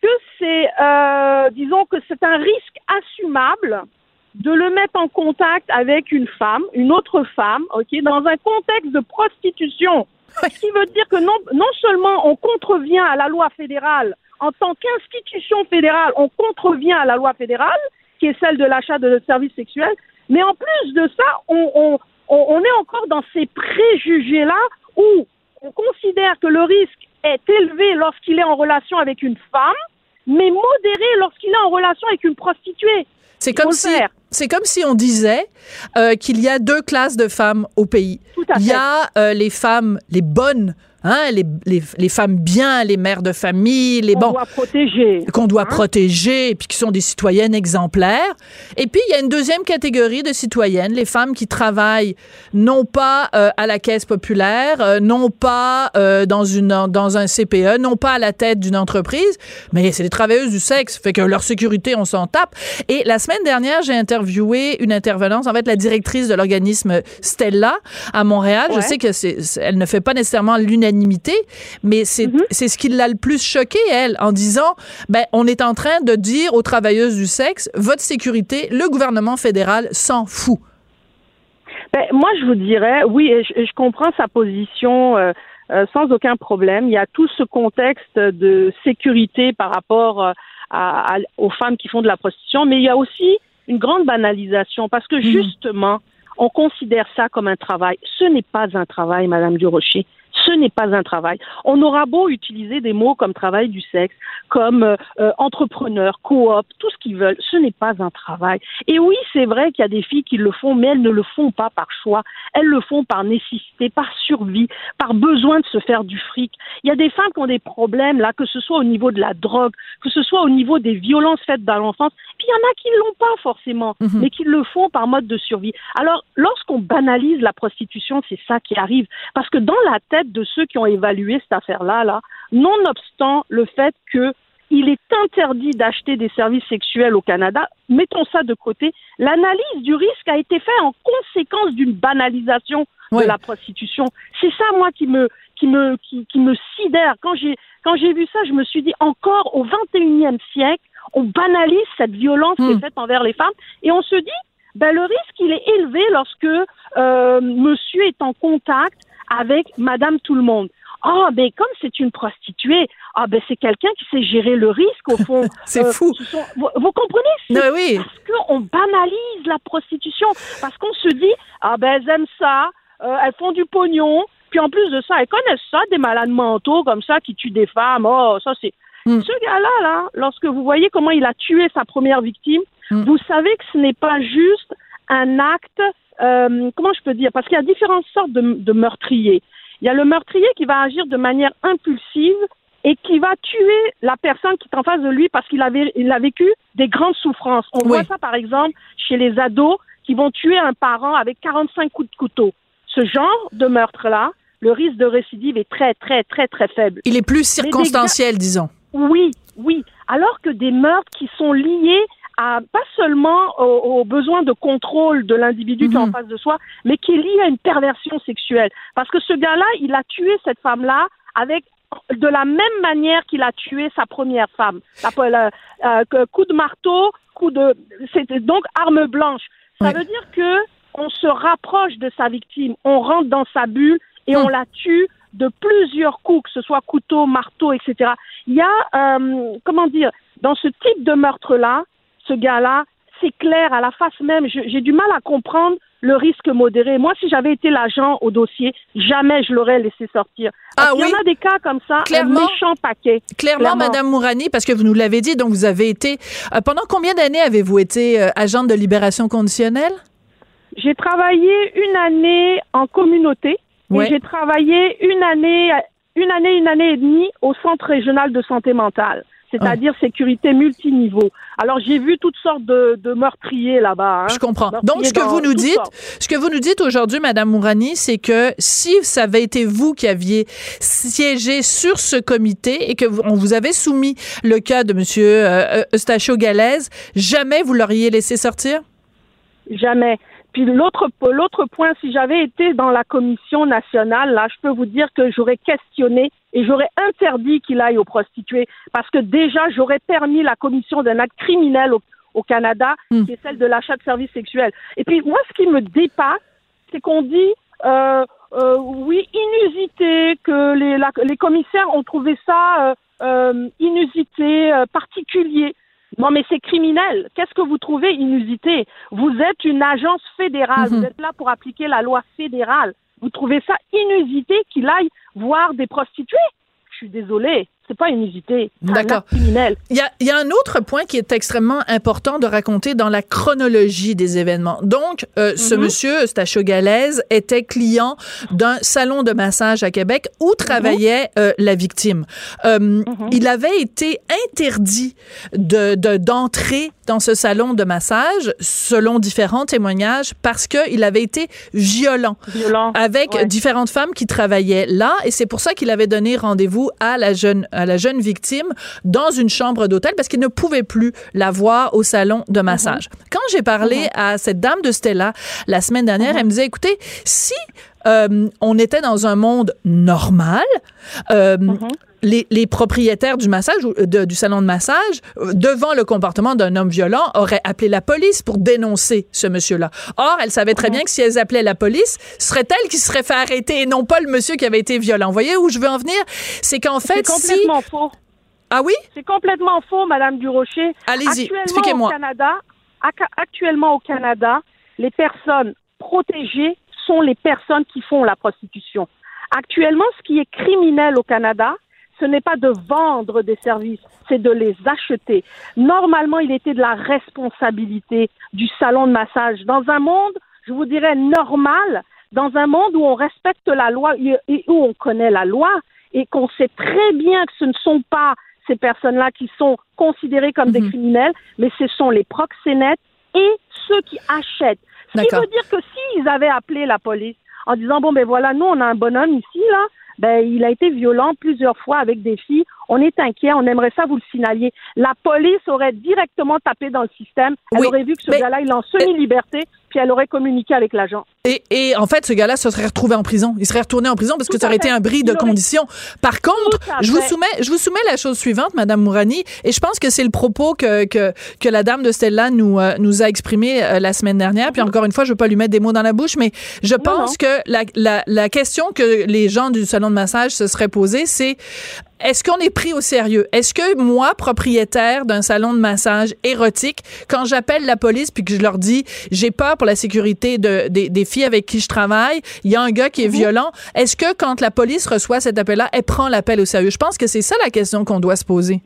que c'est, euh, disons que c'est un risque assumable de le mettre en contact avec une femme, une autre femme, ok, dans un contexte de prostitution. Ce qui veut dire que non, non seulement on contrevient à la loi fédérale en tant qu'institution fédérale, on contrevient à la loi fédérale, qui est celle de l'achat de services sexuels, mais en plus de ça, on, est encore dans ces préjugés-là où on considère que le risque est élevé lorsqu'il est en relation avec une femme, mais modéré lorsqu'il est en relation avec une prostituée. C'est comme si c'est comme si on disait euh, qu'il y a deux classes de femmes au pays. Il y a euh, les femmes, les bonnes, hein, les, les, les femmes bien, les mères de famille, les On bons doit protéger. qu'on doit Hein? protéger puis qui sont des citoyennes exemplaires. Et puis il y a une deuxième catégorie de citoyennes, les femmes qui travaillent non pas euh, à la caisse populaire, euh, non pas euh, dans une dans un CPE, non pas à la tête d'une entreprise, mais c'est des travailleuses du sexe, fait que leur sécurité on s'en tape. Et la semaine dernière, j'ai interviewé une intervenante, en fait la directrice de l'organisme Stella à Montréal. Je sais que c'est- elle ne fait pas nécessairement l'unanimité, mais c'est Mhm. c'est ce qui l'a le plus choqué elle en disant ben on est en train de dire aux travailleuses du sexe votre sécurité, le gouvernement fédéral s'en fout. Ben, moi, je vous dirais, oui, je, comprends sa position euh, euh, sans aucun problème. Il y a tout ce contexte de sécurité par rapport euh, à, à- aux femmes qui font de la prostitution, mais il y a aussi une grande banalisation parce que justement, on considère ça comme un travail. Ce n'est pas un travail, Madame Durocher. Ce n'est pas un travail. On aura beau utiliser des mots comme travail du sexe, comme euh, euh, entrepreneur, coop, tout ce qu'ils veulent. Ce n'est pas un travail. Et oui, c'est vrai qu'il y a des filles qui le font, mais elles ne le font pas par choix. Elles le font par nécessité, par survie, par besoin de se faire du fric. Il y a des femmes qui ont des problèmes, là, que ce soit au niveau de la drogue, que ce soit au niveau des violences faites dans l'enfance. Puis il y en a qui ne l'ont pas forcément, Mhm. mais qui le font par mode de survie. Alors, lorsqu'on banalise la prostitution, c'est ça qui arrive. Parce que dans la tête de ceux qui ont évalué cette affaire-là, là, nonobstant le fait que il est interdit d'acheter des services sexuels au Canada. Mettons ça de côté. L'analyse du risque a été faite en conséquence d'une banalisation de la prostitution. C'est ça, moi, qui me, qui me, qui, qui me sidère. Quand j'ai, quand j'ai vu ça, je me suis dit, encore au 21e siècle, on banalise cette violence qui Hmm. est faite envers les femmes et on se dit, ben, le risque, il est élevé lorsque euh, monsieur est en contact avec madame tout le monde. Ah, ben comme c'est une prostituée, ah ben c'est quelqu'un qui sait gérer le risque au fond. C'est Euh, fou. sont- vous, vous comprenez? Non, oui. parce qu'on banalise la prostitution, parce qu'on se dit ah ben elles aiment ça, euh, elles font du pognon, puis en plus de ça elles connaissent ça des malades mentaux comme ça qui tuent des femmes. Oh ça c'est Hmm. ce gars-là là, lorsque vous voyez comment il a tué sa première victime, Hmm. vous savez que ce n'est pas juste un acte. Euh, comment je peux dire? Parce qu'il y a différentes sortes de, de meurtriers. Il y a le meurtrier qui va agir de manière impulsive et qui va tuer la personne qui est en face de lui parce qu'il avait il a vécu des grandes souffrances. On Oui. voit ça par exemple chez les ados qui vont tuer un parent avec 45 coups de couteau. Ce genre de meurtre-là, le risque de récidive est très très très très faible. Il est plus circonstanciel, disons. Oui, oui. Alors que des meurtres qui sont liés à pas seulement aux, aux besoins de contrôle de l'individu qui est en Mhm. face de soi, mais qui est lié à une perversion sexuelle. Parce que ce gars-là, il a tué cette femme-là avec de la même manière qu'il a tué sa première femme. La- euh, coup de marteau, coup de, c'était donc arme blanche. Ça Ouais. veut dire que on se rapproche de sa victime, on rentre dans sa bulle et on la tue de plusieurs coups, que ce soit couteau, marteau, etc. Il y a, euh, comment dire, dans ce type de meurtre-là, ce gars-là, c'est clair à la face même. J'ai du mal à comprendre le risque modéré. Moi, si j'avais été l'agent au dossier, jamais je l'aurais laissé sortir. Ah oui? y en a des cas comme ça, Clairement. un méchant paquet. Clairement, Clairement. Madame Mourani, parce que vous nous l'avez dit, donc vous avez été. euh, pendant combien d'années avez-vous été euh, agente de libération conditionnelle? J'ai travaillé une année en communauté Ouais. et j'ai travaillé une année, une année, une année et demie au Centre régional de santé mentale, c'est-à-dire sécurité multiniveau. Alors j'ai vu toutes sortes de, de meurtriers là-bas. hein. Je comprends. Meurtriers Donc, ce que vous nous dites, sortes. ce que vous nous dites aujourd'hui, Madame Mourani, c'est que si ça avait été vous qui aviez siégé sur ce comité et que vous, on vous avait soumis le cas de Monsieur euh, Eustachio Galaise, jamais vous l'auriez laissé sortir? Jamais. Puis l'autre l'autre point, si j'avais été dans la commission nationale, là, je peux vous dire que j'aurais questionné et j'aurais interdit qu'il aille aux prostituées parce que déjà j'aurais permis la commission d'un acte criminel au, au Canada, Hmm. qui est celle de l'achat de services sexuels. Et puis moi, ce qui me dépasse, c'est qu'on dit euh, euh, oui inusité que les, la- les commissaires ont trouvé ça euh, euh, inusité, euh, particulier. Non, mais c'est criminel. Qu'est-ce que vous trouvez inusité? Vous êtes une agence fédérale. Mhm. Vous êtes là pour appliquer la loi fédérale. Vous trouvez ça inusité qu'il aille voir des prostituées? Je suis désolée. C'est pas inusité. D'accord. criminel. Il y a, il y a un autre point qui est extrêmement important de raconter dans la chronologie des événements. Donc, euh, ce Mhm. monsieur, Stachio Galaise, était client d'un salon de massage à Québec où travaillait euh, la victime. Euh, Mhm. Il avait été interdit de de- d'entrer dans ce salon de massage, selon différents témoignages, parce qu'il avait été violent Violent. avec Ouais. différentes femmes qui travaillaient là et c'est pour ça qu'il avait donné rendez-vous à la jeune à la jeune victime dans une chambre d'hôtel parce qu'il ne pouvait plus la voir au salon de massage. Quand j'ai parlé à cette dame de Stella la semaine dernière, elle me disait écoutez, si euh, on était dans un monde normal, euh, les, les propriétaires du massage, de- du salon de massage, euh, devant le comportement d'un homme violent, auraient appelé la police pour dénoncer ce monsieur-là. Or, elle savait très bien que si elles appelaient la police, ce serait elle qui se serait fait arrêter et non pas le monsieur qui avait été violent. Vous voyez où je veux en venir? C'est qu'en fait, si... complètement faux. Ah oui? C'est complètement faux, Madame Durocher. Allez-y, Actuellement, expliquez-moi. Au Canada, ac- actuellement au Canada, les personnes protégées sont les personnes qui font la prostitution. Actuellement, ce qui est criminel au Canada, ce n'est pas de vendre des services, c'est de les acheter. Normalement, il était de la responsabilité du salon de massage. Dans un monde, je vous dirais, normal, dans un monde où on respecte la loi et où on connaît la loi et qu'on sait très bien que ce ne sont pas ces personnes-là qui sont considérées comme des Mhm. criminels, mais ce sont les proxénètes et ceux qui achètent. Ce qui veut dire que s'ils avaient appelé la police en disant bon ben voilà nous on a un bonhomme ici là ben il a été violent plusieurs fois avec des filles. On est inquiet on aimerait ça vous le signaliez. La police aurait directement tapé dans le système. Elle Oui, aurait vu que ce gars-là il est en semi-liberté puis elle aurait communiqué avec l'agent. Et, et en fait, ce gars-là se serait retrouvé en prison. Il serait retourné en prison parce que ça aurait été un bris de aurait- conditions. Par contre, je vous soumets, je vous soumets la chose suivante, Madame Mourani, et je pense que c'est le propos que, que, que la dame de Stella nous, euh, nous a exprimé euh, la semaine dernière. Puis encore une fois, je veux pas lui mettre des mots dans la bouche, mais je pense que la, la, la question que les gens du salon de massage se seraient posée, c'est est-ce qu'on est pris au sérieux? Est-ce que moi, propriétaire d'un salon de massage érotique, quand j'appelle la police puis que je leur dis j'ai peur pour la sécurité de, des, des filles avec qui je travaille, il y a un gars qui est violent, est-ce que quand la police reçoit cet appel-là, elle prend l'appel au sérieux? Je pense que c'est ça la question qu'on doit se poser.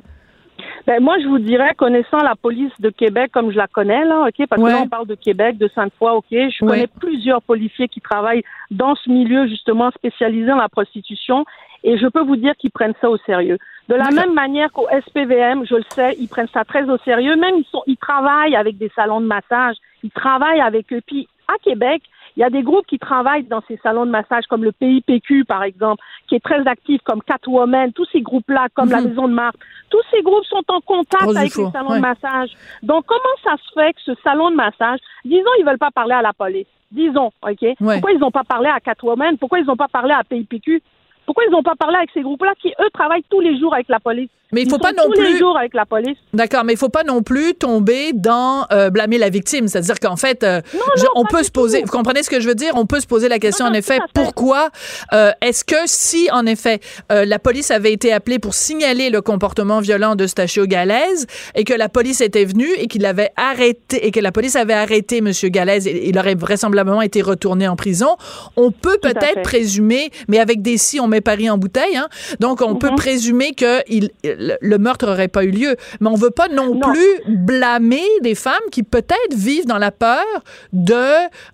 Ben, moi, je vous dirais, connaissant la police de Québec comme je la connais, là, OK, parce Ouais. que là, on parle de Québec, de Sainte-Foy, OK, je Ouais. connais plusieurs policiers qui travaillent dans ce milieu, justement, spécialisé dans la prostitution, et je peux vous dire qu'ils prennent ça au sérieux. De la même manière qu'au SPVM, je le sais, ils prennent ça très au sérieux. Même, ils sont, ils travaillent avec des salons de massage, ils travaillent avec eux. Puis, à Québec, il y a des groupes qui travaillent dans ces salons de massage, comme le PIPQ, par exemple, qui est très actif, comme Catwoman, tous ces groupes-là, comme la Mhm. Maison de Marthe. Tous ces groupes sont en contact Rose avec les salons ouais. de massage. Donc, comment ça se fait que ce salon de massage, disons, ils veulent pas parler à la police. Disons, OK? Pourquoi ils n'ont pas parlé à Catwoman? Pourquoi ils n'ont pas parlé à PIPQ? Pourquoi ils n'ont pas parlé avec ces groupes-là qui, eux, travaillent tous les jours avec la police? Mais il Ils faut sont pas non tous les plus- jours avec la police. D'accord, mais il faut pas non plus tomber dans euh, blâmer la victime. C'est-à-dire qu'en fait, euh, je- on peut se poser. Vous comprenez ce que je veux dire? On peut se poser la question en effet. Pourquoi euh, est-ce que si en effet euh, la police avait été appelée pour signaler le comportement violent de Stachio Galaise et que la police était venue et qu'il avait arrêté et que la police avait arrêté Monsieur Galaise et il aurait vraisemblablement été retourné en prison, on peut peut-être présumer, mais avec des si on met Paris en bouteille, hein, donc on Mhm. peut présumer que il, le, le meurtre aurait pas eu lieu, mais on veut pas non, Non. plus blâmer des femmes qui peut-être vivent dans la peur de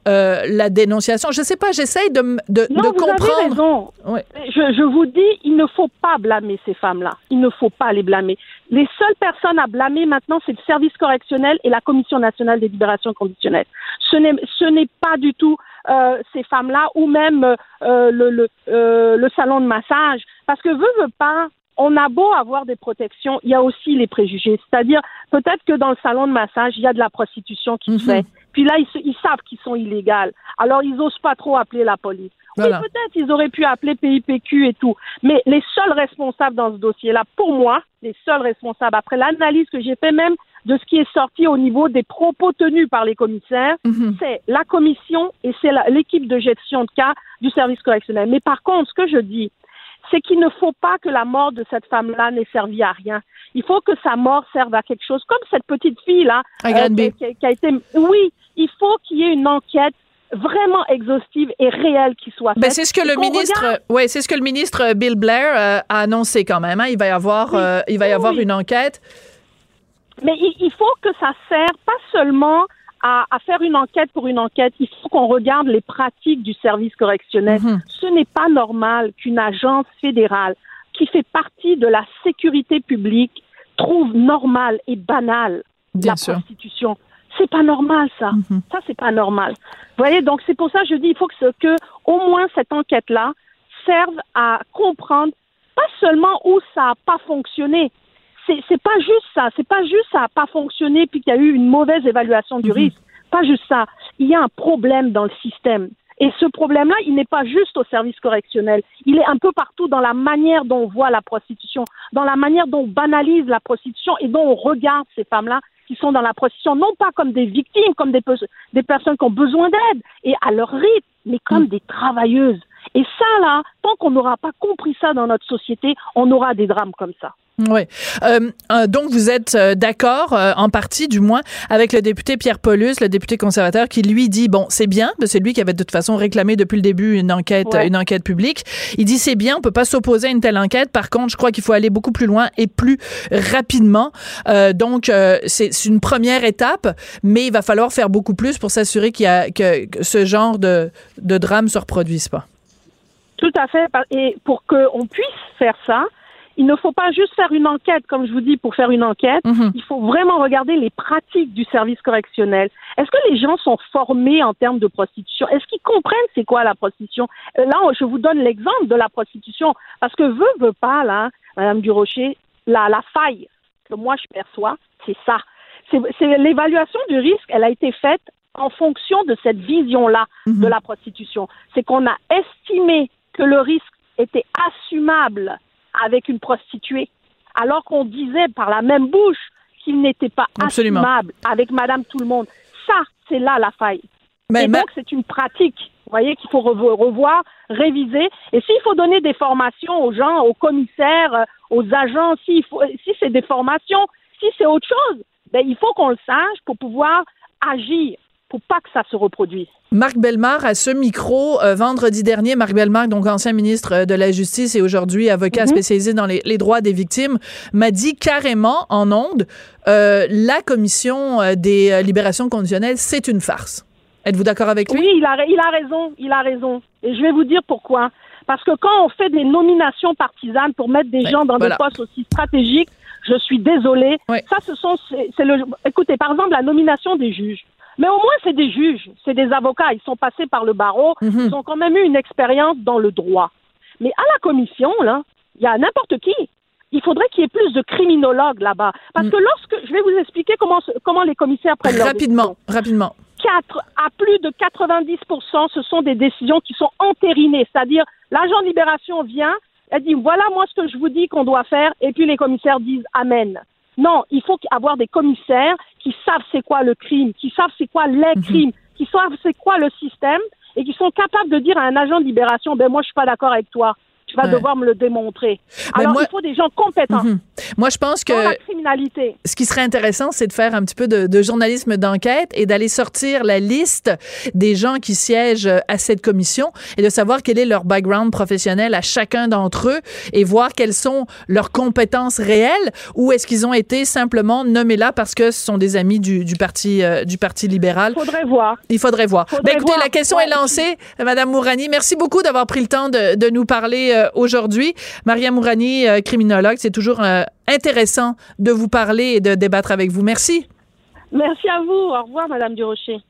euh, la dénonciation. Je sais pas, j'essaye de, de, Non, de vous comprendre. avez raison. Ouais. Je, je vous dis, il ne faut pas blâmer ces femmes-là. Il ne faut pas les blâmer. Les seules personnes à blâmer maintenant, c'est le service correctionnel et la Commission nationale des libérations conditionnelles. Ce n'est, ce n'est pas du tout euh, ces femmes-là ou même euh, le, le, euh, le salon de massage. Parce que veut, veut pas, on a beau avoir des protections, il y a aussi les préjugés. C'est-à-dire, peut-être que dans le salon de massage, il y a de la prostitution qui se Mhm. fait. Puis là, ils, savent qu'ils sont illégaux. Alors, ils osent pas trop appeler la police. Voilà. Oui, peut-être ils auraient pu appeler PIPQ et tout. Mais les seuls responsables dans ce dossier-là, pour moi, les seuls responsables, après l'analyse que j'ai fait même de ce qui est sorti au niveau des propos tenus par les commissaires, Mhm. c'est la commission et c'est l'équipe de gestion de cas du service correctionnel. Mais par contre, ce que je dis, c'est qu'il ne faut pas que la mort de cette femme-là n'ait servi à rien. Il faut que sa mort serve à quelque chose, comme cette petite fille-là Granby. qui, a été. Oui, il faut qu'il y ait une enquête vraiment exhaustive et réelle qui soit ben, faite. c'est ce que le ministre, ouais, c'est ce que le ministre Bill Blair euh, a annoncé quand même. Hein. Il va y avoir, euh, il va y avoir une enquête. Mais il, il, faut que ça sert pas seulement à, à, faire une enquête pour une enquête. Il faut qu'on regarde les pratiques du service correctionnel. Mhm. Ce n'est pas normal qu'une agence fédérale qui fait partie de la sécurité publique trouve normal et banal Bien la sûr. prostitution. C'est pas normal ça. Mhm. Ça c'est pas normal. Vous voyez donc c'est pour ça que je dis il faut que, ce- que au moins cette enquête là serve à comprendre pas seulement où ça n'a pas fonctionné. C'est pas juste ça. C'est pas juste ça n'a pas fonctionné puis qu'il y a eu une mauvaise évaluation du Mhm. risque. Pas juste ça. Il y a un problème dans le système. Et ce problème-là, il n'est pas juste au service correctionnel. Il est un peu partout dans la manière dont on voit la prostitution, dans la manière dont on banalise la prostitution et dont on regarde ces femmes-là qui sont dans la prostitution, non pas comme des victimes, comme des, pe- des personnes qui ont besoin d'aide et à leur rythme, mais comme des travailleuses. Et ça, là, tant qu'on n'aura pas compris ça dans notre société, on aura des drames comme ça. Oui. Euh, euh, donc, vous êtes euh, d'accord, euh, en partie du moins, avec le député Pierre Paulus, le député conservateur, qui lui dit, bon, c'est bien, c'est lui qui avait de toute façon réclamé depuis le début une enquête, Ouais. une enquête publique. Il dit, c'est bien, on peut pas s'opposer à une telle enquête. Par contre, je crois qu'il faut aller beaucoup plus loin et plus rapidement. Euh, donc, euh, c'est c'est une première étape, mais il va falloir faire beaucoup plus pour s'assurer qu'il y a que, que ce genre de, de drame se reproduise pas. Tout à fait. Et pour qu'on puisse faire ça, il ne faut pas juste faire une enquête, comme je vous dis, pour faire une enquête. Mhm. Il faut vraiment regarder les pratiques du service correctionnel. Est-ce que les gens sont formés en termes de prostitution? Est-ce qu'ils comprennent c'est quoi la prostitution? Euh, Là, je vous donne l'exemple de la prostitution. Parce que veut, veut pas, là, Madame Durocher, la, la faille que moi je perçois, c'est ça. C'est c'est l'évaluation du risque, elle a été faite en fonction de cette vision-là de la prostitution. C'est qu'on a estimé que le risque était assumable avec une prostituée, alors qu'on disait par la même bouche qu'il n'était pas Absolument. assumable avec Madame Tout le Monde. Ça, c'est là la faille. Mais et donc, c'est une pratique, vous voyez, qu'il faut revo- revoir, réviser. Et s'il faut donner des formations aux gens, aux commissaires, euh, aux agents, faut, si c'est des formations, si c'est autre chose, ben, il faut qu'on le sache pour pouvoir agir, pour pas que ça se reproduise. Marc Bellemare, à ce micro, euh, vendredi dernier, Marc Bellemare, donc ancien ministre euh, de la Justice et aujourd'hui avocat Mhm. spécialisé dans les, les droits des victimes, m'a dit carrément en ondes, euh, la commission des libérations conditionnelles, c'est une farce. Êtes-vous d'accord avec lui? Oui, il a, il a raison, il a raison. Et je vais vous dire pourquoi. Parce que quand on fait des nominations partisanes pour mettre des gens dans voilà. des postes aussi stratégiques, je suis désolée. Ça, ce sont, c'est le, écoutez, par exemple, la nomination des juges. Mais au moins, c'est des juges, c'est des avocats. Ils sont passés par le barreau. Mhm. Ils ont quand même eu une expérience dans le droit. Mais à la commission, là, il y a n'importe qui. Il faudrait qu'il y ait plus de criminologues là-bas. Parce Mm. que lorsque, je vais vous expliquer comment, les commissaires prennent. Rapidement, rapidement. 4 à plus de 90% ce sont des décisions qui sont entérinées, c'est-à-dire l'agent de libération vient, elle dit voilà moi ce que je vous dis qu'on doit faire, et puis les commissaires disent amen. Non, il faut avoir des commissaires qui savent c'est quoi le crime, qui savent c'est quoi les crimes, qui savent c'est quoi le système, et qui sont capables de dire à un agent de libération ben moi je suis pas d'accord avec toi, tu vas Ouais. devoir me le démontrer. Alors moi- il faut des gens compétents Mhm. Moi, je pense que la criminalité. ce qui serait intéressant, c'est de faire un petit peu de, de journalisme d'enquête et d'aller sortir la liste des gens qui siègent euh, à cette commission et de savoir quel est leur background professionnel à chacun d'entre eux et voir quelles sont leurs compétences réelles ou est-ce qu'ils ont été simplement nommés là parce que ce sont des amis du, du parti euh, du parti libéral. Faudrait voir. Il faudrait voir. Faudrait Ben, écoutez, voir. la question Ouais, est lancée, Madame Mourani. Merci beaucoup d'avoir pris le temps de, de nous parler euh, aujourd'hui. Maria Mourani, euh, criminologue, c'est toujours euh, intéressant de vous parler et de débattre avec vous. Merci. Merci à vous. Au revoir, Madame Durocher.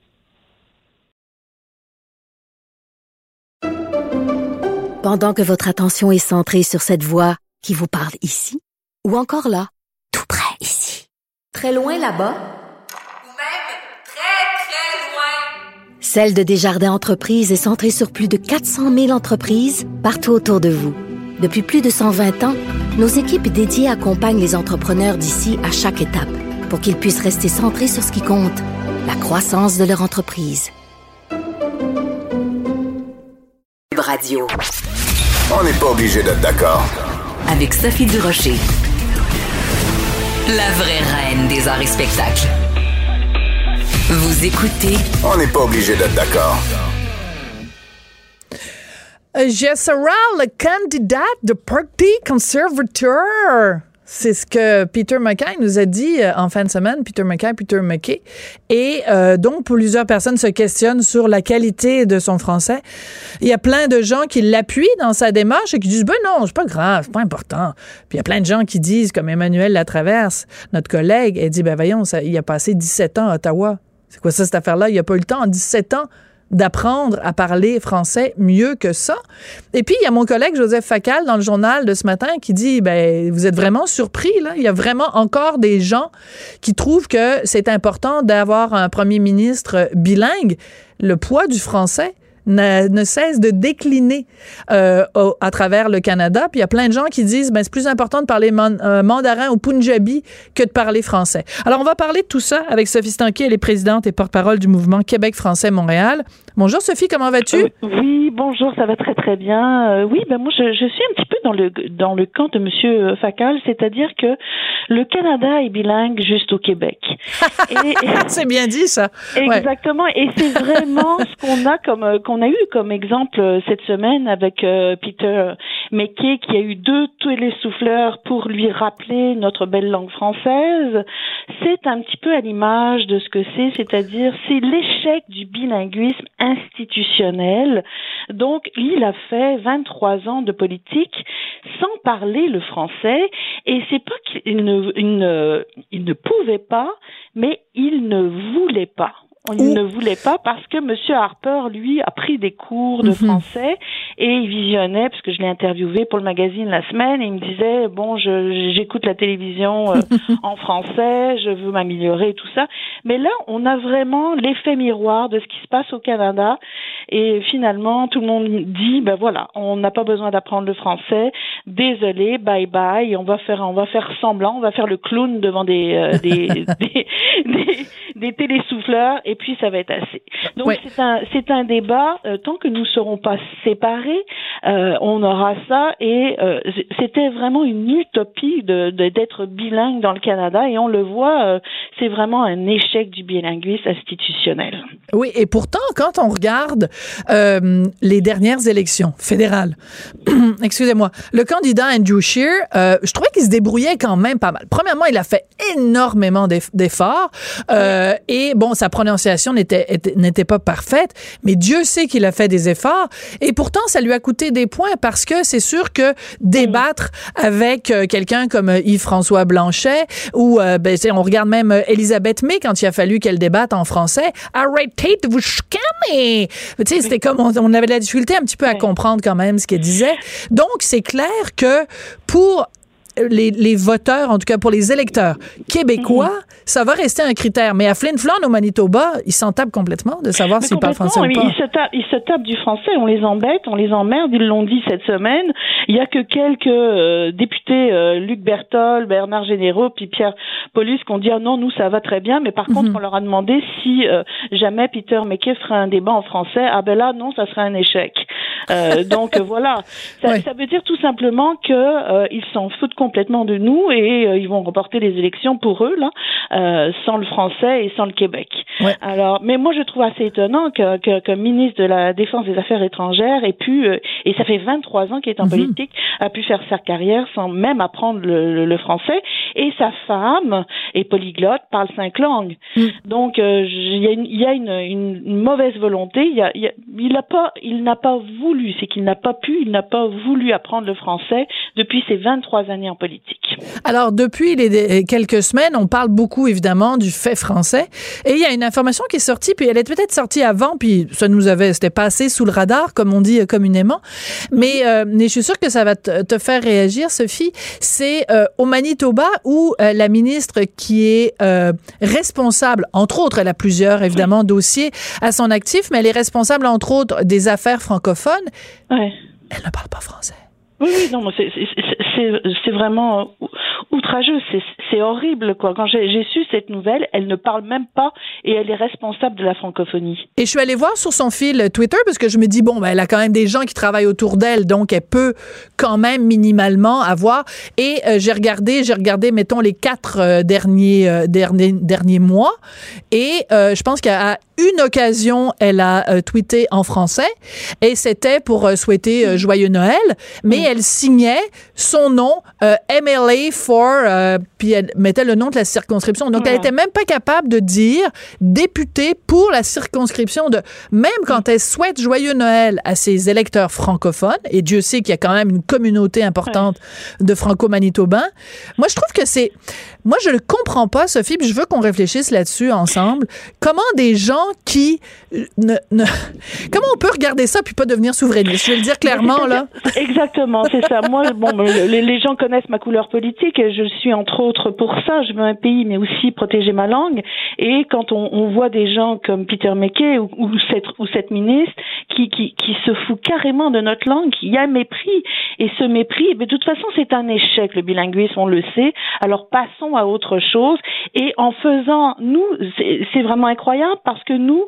Pendant que votre attention est centrée sur cette voix qui vous parle ici, ou encore là, tout près ici, très loin là-bas, Ou même très, très loin. Celle de Desjardins Entreprises est centrée sur plus de 400 000 entreprises partout autour de vous. Depuis plus de 120 ans, nos équipes dédiées accompagnent les entrepreneurs d'ici à chaque étape pour qu'ils puissent rester centrés sur ce qui compte, la croissance de leur entreprise. Radio. On n'est pas obligé d'être d'accord. Avec Sophie Durocher. La vraie reine des arts et spectacles. Vous écoutez On n'est pas obligé d'être d'accord. Jessera, le candidat du Parti conservateur. C'est ce que Peter McKay nous a dit euh, en fin de semaine, Peter McKay, Peter McKay. Et euh, donc, plusieurs personnes se questionnent sur la qualité de son français. Il y a plein de gens qui l'appuient dans sa démarche et qui disent, ben non, c'est pas grave, c'est pas important. Puis il y a plein de gens qui disent, comme Emmanuel Latraverse, notre collègue, elle dit, ben voyons, ça, il a passé 17 ans à Ottawa. C'est quoi ça, cette affaire-là? Il a pas eu le temps en 17 ans d'apprendre à parler français mieux que ça. Et puis, il y a mon collègue Joseph Facal dans le journal de ce matin qui dit, ben, vous êtes vraiment surpris, là. Il y a vraiment encore des gens qui trouvent que c'est important d'avoir un premier ministre bilingue. Le poids du français, ne, ne cesse de décliner euh, au- à travers le Canada. Puis il y a plein de gens qui disent ben c'est plus important de parler euh, mandarin ou punjabi que de parler français. Alors on va parler de tout ça avec Sophie Stanquet, elle est présidente et porte-parole du mouvement Québec français Montréal. Bonjour Sophie, comment vas-tu? Euh, Oui, bonjour, ça va très très bien. Euh, oui, ben moi je, je suis un petit peu dans le dans le camp de Monsieur Facal, c'est-à-dire que le Canada est bilingue juste au Québec. C'est bien dit ça. Ouais. Exactement, et c'est vraiment ce qu'on a comme euh, qu'on a eu comme exemple euh, cette semaine avec euh, Peter McKay qui a eu deux télésouffleurs pour lui rappeler notre belle langue française. C'est un petit peu à l'image de ce que c'est, c'est-à-dire c'est l'échec du bilinguisme institutionnel. Donc il a fait 23 ans de politique sans parler le français et c'est pas qu'il ne, il ne, il ne pouvait pas, mais il ne voulait pas. Il ne voulait pas parce que Monsieur Harper, lui, a pris des cours de Mhm. français et il visionnait, parce que je l'ai interviewé pour le magazine la semaine, et il me disait, bon, j'écoute la télévision euh, en français, je veux m'améliorer et tout ça. Mais là, on a vraiment l'effet miroir de ce qui se passe au Canada et finalement, tout le monde dit, ben voilà, on n'a pas besoin d'apprendre le français, désolé, bye bye, on va faire, on va faire semblant, on va faire le clown devant des, euh, des, des, des, des télésouffleurs et puis ça va être assez. Donc Ouais. c'est un, c'est un débat, euh, tant que nous serons pas séparés, euh, on aura ça et euh, c'était vraiment une utopie de, de- d'être bilingue dans le Canada et on le voit, c'est vraiment un échec du bilinguisme institutionnel. Oui, et pourtant, quand on regarde les dernières élections fédérales, excusez-moi, le candidat Andrew Scheer, je trouvais qu'il se débrouillait quand même pas mal. Premièrement, il a fait énormément d'eff- d'efforts et bon, sa prononciation n'était était- n'était pas parfaite, mais Dieu sait qu'il a fait des efforts et pourtant, ça lui a coûté des points parce que c'est sûr que débattre avec euh, quelqu'un comme euh, Yves-François Blanchet ou euh, ben, on regarde même Elisabeth May quand il a fallu qu'elle débatte en français, arrêtez de vous chicaner. Tu sais, c'était comme on, on avait de la difficulté un petit peu à comprendre quand même ce qu'elle disait. Donc, c'est clair que pour les, les voteurs, en tout cas pour les électeurs québécois, ça va rester un critère. Mais à Flin Flon, au Manitoba, ils s'en tapent complètement de savoir s'ils parlent français ou pas. Ils se, tapent, ils se tapent du français, on les embête, on les emmerde, ils l'ont dit cette semaine. Il y a que quelques euh, députés, euh, Luc Berthold, Bernard Généraux, puis Pierre Paulus, qui ont dit ah non, nous ça va très bien, mais par contre on leur a demandé si euh, jamais Peter McKay ferait un débat en français. Ah ben là non, ça serait un échec. Euh, donc voilà, ça veut dire tout simplement que euh, ils s'en foutent complètement de nous et euh, ils vont remporter les élections pour eux là, euh, sans le français et sans le Québec. Ouais. Alors, mais moi je trouve assez étonnant que, que, que ministre de la Défense des Affaires étrangères ait pu, euh, et ça fait 23 ans qu'il est en Mhm. politique, a pu faire sa carrière sans même apprendre le, le- le français. Et sa femme est polyglotte, parle cinq langues. Mm. Donc il y a, une, il y a une, une- une mauvaise volonté. Il, y a, il, y a- il n'a pas, il n'a pas voulu. C'est qu'il n'a pas pu, il n'a pas voulu apprendre le français depuis ses 23 années Alors, depuis les, les- quelques semaines, on parle beaucoup, évidemment, du fait français. Et il y a une information qui est sortie, puis elle est peut-être sortie avant, puis ça nous avait, c'était passé sous le radar, comme on dit euh, communément. Mais, euh, mais je suis sûre que ça va te, te faire réagir, Sophie. C'est euh, au Manitoba où euh, la ministre qui est euh, responsable, entre autres, elle a plusieurs, évidemment, dossiers à son actif, mais elle est responsable, entre autres, des affaires francophones. Ouais. Elle ne parle pas français. Oui, oui, non, c'est- vraiment outrageux, c'est horrible quoi. Quand j'ai su cette nouvelle, elle ne parle même pas et elle est responsable de la francophonie. Et je suis allée voir sur son fil Twitter parce que je me dis bon ben elle a quand même des gens qui travaillent autour d'elle donc elle peut quand même minimalement avoir et euh, j'ai regardé j'ai regardé mettons les quatre euh, derniers, euh, derniers derniers mois et je pense qu'à une occasion elle a euh, tweeté en français et c'était pour euh, souhaiter euh, joyeux Noël mais elle signait son nom euh, MLA for euh, puis elle mettait le nom de la circonscription. Donc elle était même pas capable de dire député pour la circonscription de même quand elle souhaite joyeux Noël à ses électeurs francophones et Dieu sait qu'il y a quand même une communauté importante de franco-manitobains moi je trouve que c'est moi je ne comprends pas Sophie puis je veux qu'on réfléchisse là-dessus ensemble comment des gens qui euh, ne, ne comment on peut regarder ça puis pas devenir souverainiste? Je vais le dire clairement là Exactement, c'est ça. Moi, bon, les, les gens connaissent ma couleur politique je suis entre autres pour ça. Je veux un pays, mais aussi protéger ma langue. Et quand on, on voit des gens comme Peter McKay ou, ou cette ou cette ministre qui, qui qui se fout carrément de notre langue, il y a mépris. Et ce mépris, mais de toute façon, c'est un échec le bilinguisme, on le sait. Alors passons à autre chose. Et en faisant, nous, c'est vraiment incroyable parce que nous.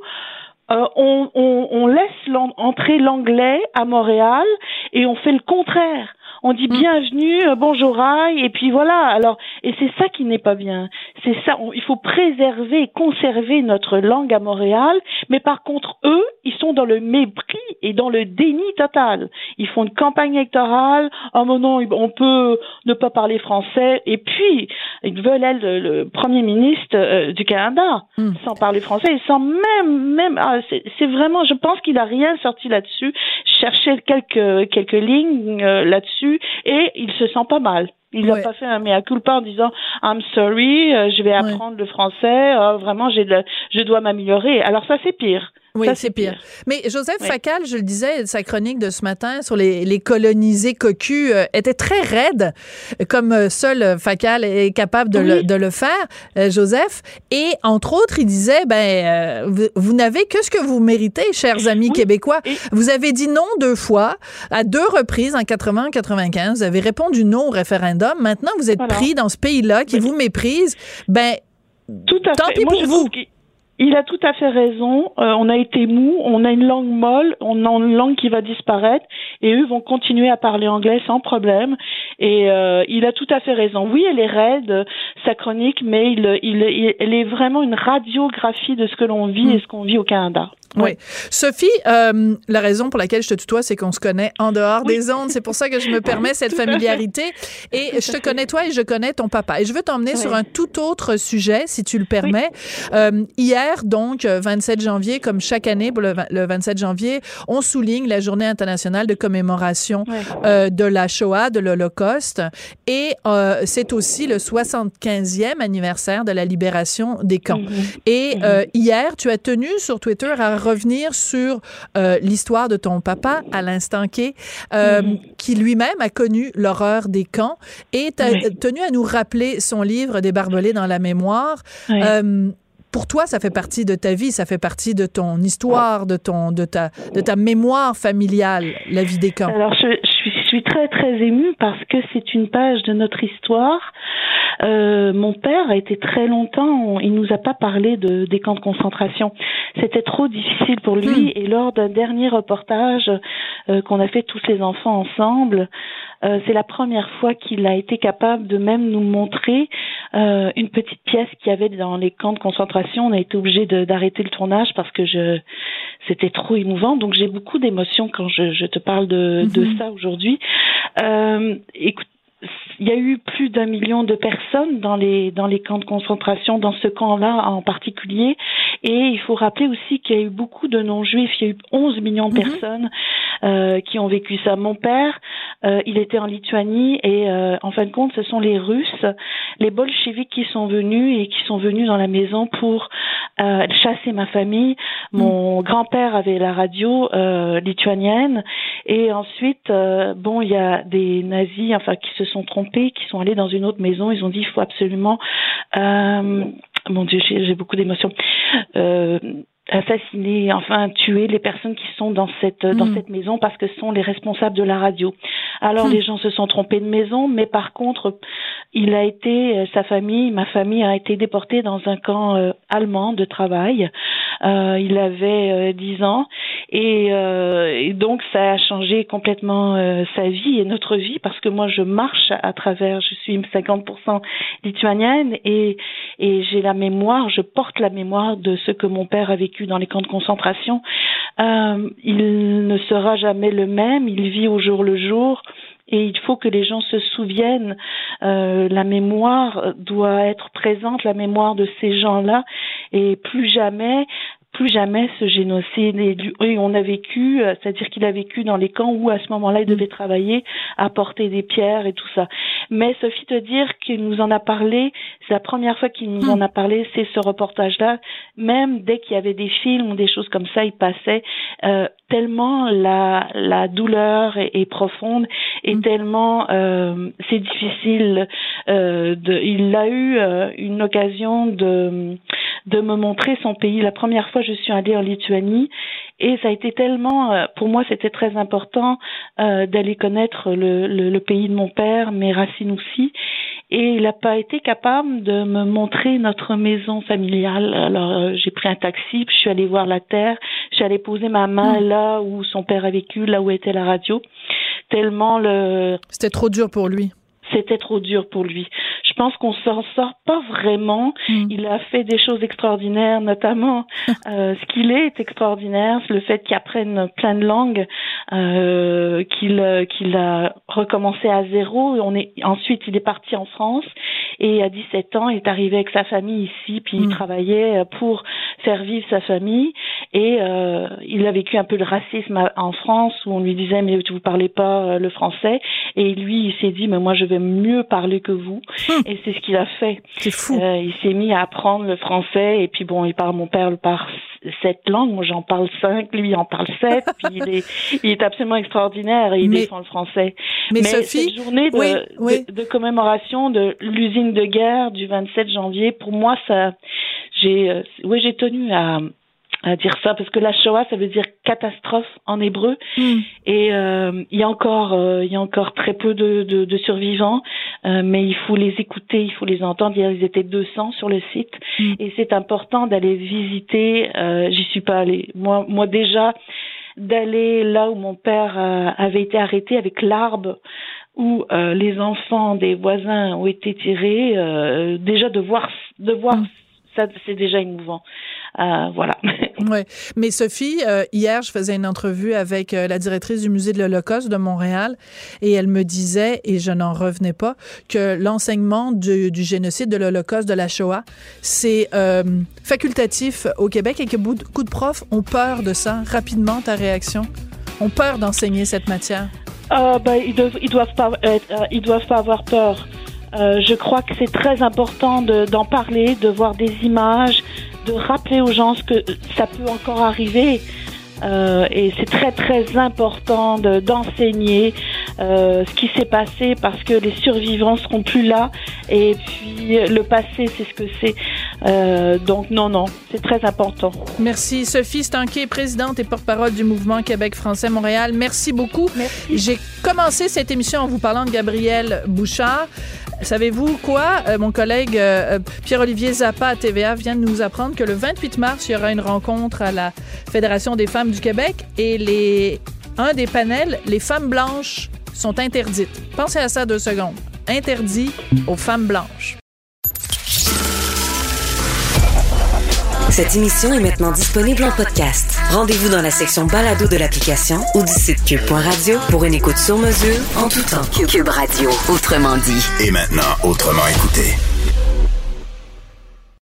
Euh, on, laisse entrer l'anglais à Montréal et on fait le contraire. On dit bienvenue, euh, bonjour aïe, et puis voilà. Alors, et c'est ça qui n'est pas bien. C'est ça. on- il faut préserver, et conserver notre langue à Montréal, mais par contre, eux, ils sont dans le mépris et dans le déni total. Ils font une campagne électorale. Oh mon non, on peut ne pas parler français. Et puis, ils veulent elle le, premier ministre euh, du Canada Mm. sans parler français et sans même même. ah, c'est c'est vraiment. Je pense qu'il a rien sorti là-dessus. Je cherchais quelques quelques lignes euh, là-dessus et il se sent pas mal. Il n'a Ouais. pas fait un mea culpa en disant I'm sorry, euh, je vais Ouais. apprendre le français. euh, vraiment, j'ai je dois m'améliorer. Alors ça c'est pire. Oui, c'est pire. Mais Joseph Oui. Facal, je le disais, sa chronique de ce matin sur les, les colonisés cocus euh, était très raide, comme euh, seul euh, Facal est capable de, le, de le faire, euh, Joseph. Et entre autres, il disait, ben, euh, vous, vous n'avez que ce que vous méritez, chers amis Oui. québécois. Et- Vous avez dit non deux fois, à deux reprises, en 80 95. Vous avez répondu non au référendum. Maintenant, vous êtes Voilà. pris dans ce pays-là qui vous méprise. Ben, Tout à Tant fait. pis Moi, pour vous. Il a tout à fait raison. Euh, on a été mou, on a une langue molle, on a une langue qui va disparaître, et eux vont continuer à parler anglais sans problème. Et euh, il a tout à fait raison. Oui, elle est raide, sa chronique, mais il, il, il- elle est vraiment une radiographie de ce que l'on vit et ce qu'on vit au Canada. Oui. Sophie, euh, la raison pour laquelle je te tutoie, c'est qu'on se connaît en dehors Oui. des ondes. C'est pour ça que je me permets cette familiarité. Et je te connais toi et je connais ton papa. Et je veux t'emmener Oui. sur un tout autre sujet, si tu le permets. Euh, hier, donc, euh, 27 janvier, comme chaque année, le, le 27 janvier, on souligne la journée internationale de commémoration euh, de la Shoah, de l'Holocauste. Et euh, c'est aussi le 75e anniversaire de la libération des camps. Mhm. Et euh, hier, tu as tenu sur Twitter à revenir sur euh, l'histoire de ton papa, Alain Stanquet, euh, Mhm. qui lui-même a connu l'horreur des camps et Oui. tenu à nous rappeler son livre Des barbelés dans la mémoire. Euh, pour toi, ça fait partie de ta vie, ça fait partie de ton histoire, de ton, de ta, de ta mémoire familiale, la vie des camps. Alors, je, je suis, je suis très, très émue parce que c'est une page de notre histoire. Euh, mon père a été très longtemps, on- il nous a pas parlé de, des camps de concentration. C'était trop difficile pour lui. Et lors d'un dernier reportage euh, qu'on a fait tous les enfants ensemble, euh, c'est la première fois qu'il a été capable de même nous montrer euh, une petite pièce qu'il y avait dans les camps de concentration. On a été obligé d'arrêter le tournage parce que je c'était trop émouvant. Donc j'ai beaucoup d'émotions quand je, je te parle de, de Mhm. ça aujourd'hui. Euh, écoute, il y a eu plus d'un million de personnes dans les dans les camps de concentration, dans ce camp-là en particulier. Et il faut rappeler aussi qu'il y a eu beaucoup de non-juifs. Il y a eu 11 millions de Mhm. personnes euh, qui ont vécu ça. Mon père, euh, il était en Lituanie et euh, en fin de compte, ce sont les Russes, les bolcheviks qui sont venus et qui sont venus dans la maison pour chasser ma famille. Mon grand-père avait la radio lituanienne et ensuite, bon, il y a des nazis, enfin, qui se sont trompés, qui sont allés dans une autre maison. Ils ont dit, il faut absolument, euh, mon Dieu, j'ai beaucoup d'émotions. Euh, assassiner, enfin tuer les personnes qui sont dans cette dans Mm. cette maison parce que ce sont les responsables de la radio. Alors Mm. les gens se sont trompés de maison, mais par contre, il a été euh, sa famille, ma famille a été déportée dans un camp euh, allemand de travail. Euh, il avait euh, 10 ans et, euh, et donc ça a changé complètement euh, sa vie et notre vie parce que moi je marche à travers, je suis 50% lituanienne et et j'ai la mémoire, je porte la mémoire de ce que mon père a vécu dans les camps de concentration. Euh, il ne sera jamais le même, il vit au jour le jour. Et il faut que les gens se souviennent, euh, la mémoire doit être présente, la mémoire de ces gens-là, et plus jamais, plus jamais ce génocide. Et on a vécu, euh, c'est-à-dire qu'il a vécu dans les camps où à ce moment-là il devait travailler, apporter des pierres et tout ça. Mais Sophie te dire qu'il nous en a parlé, c'est la première fois qu'il nous en a parlé, c'est ce reportage-là. Même dès qu'il y avait des films ou des choses comme ça, il passait euh, tellement la la douleur est, est profonde et tellement euh, c'est difficile. Euh, de, il a eu euh, une occasion de de me montrer son pays. La première fois, je suis allée en Lituanie et ça a été tellement, euh, pour moi, c'était très important euh, d'aller connaître le, le, le pays de mon père, mes racines aussi. Et il n'a pas été capable de me montrer notre maison familiale. Alors, euh, j'ai pris un taxi, puis je suis allée voir la terre. Je suis allée poser ma main là où son père a vécu, là où était la radio. Tellement le... C'était trop dur pour lui. C'était trop dur pour lui. Je pense qu'on s'en sort pas vraiment. Mm. Il a fait des choses extraordinaires, notamment euh, ce qu'il est est extraordinaire, c'est le fait qu'il apprenne plein de langues, euh, qu'il euh, qu'il a recommencé à zéro. On est ensuite il est parti en France et à 17 ans il est arrivé avec sa famille ici, puis il Mm. travaillait pour faire vivre sa famille et euh, il a vécu un peu le racisme en France où on lui disait mais vous parlez pas euh, le français et lui il s'est dit mais moi je vais mieux parler que vous et c'est ce qu'il a fait. C'est fou. Euh, il s'est mis à apprendre le français et puis bon, il parle mon père par sept langues, moi j'en parle cinq, lui il en parle sept, puis il est, il est absolument extraordinaire et il Mais- défend le français. Mais, cette Sophie, journée de, oui, oui. de, de commémoration de l'usine de guerre du 27 janvier, pour moi ça, j'ai, euh, oui j'ai tenu à à dire ça parce que la Shoah ça veut dire catastrophe en hébreu Mm. et euh, il y a encore euh, il y a encore très peu de, de, de survivants euh, mais il faut les écouter il faut les entendre ils étaient 200 sur le site Mm. et c'est important d'aller visiter euh, j'y suis pas allée moi moi déjà d'aller là où mon père euh, avait été arrêté avec l'arbre où euh, les enfants des voisins ont été tirés euh, déjà de voir de voir Mm. Ça c'est déjà émouvant Euh, voilà Ouais. Mais Sophie, euh, hier, je faisais une entrevue avec euh, la directrice du musée de l'Holocauste de Montréal et elle me disait, et je n'en revenais pas, que l'enseignement du, du génocide, de l'Holocauste, de la Shoah, c'est facultatif au Québec et que beaucoup de profs ont peur de ça. Rapidement, ta réaction? Ont peur d'enseigner cette matière? Euh, bah, ils doivent, ils doivent pas, être- ils doivent pas avoir peur. Euh, je crois que c'est très important de- d'en parler, de voir des images, de rappeler aux gens ce que ça peut encore arriver. Euh, et c'est très très important de- d'enseigner euh, ce qui s'est passé parce que les survivants seront plus là et puis le passé c'est ce que c'est Euh, donc non non c'est très important Merci. Sophie Stanquet, présidente et porte-parole du mouvement Québec français Montréal. Merci beaucoup. J'ai commencé cette émission en vous parlant de Gabriel Bouchard. Savez-vous quoi? Mon collègue Pierre-Olivier Zappa à TVA vient de nous apprendre que le 28 mars, il y aura une rencontre à la Fédération des femmes du Québec et les, un des panels, les femmes blanches sont interdites. Pensez à ça deux secondes. Interdit aux femmes blanches. Cette émission est maintenant disponible en podcast. Rendez-vous dans la section balado de l'application ou du site cube.radio pour une écoute sur mesure en tout temps. Cube Radio, autrement dit. Et maintenant, autrement écouté.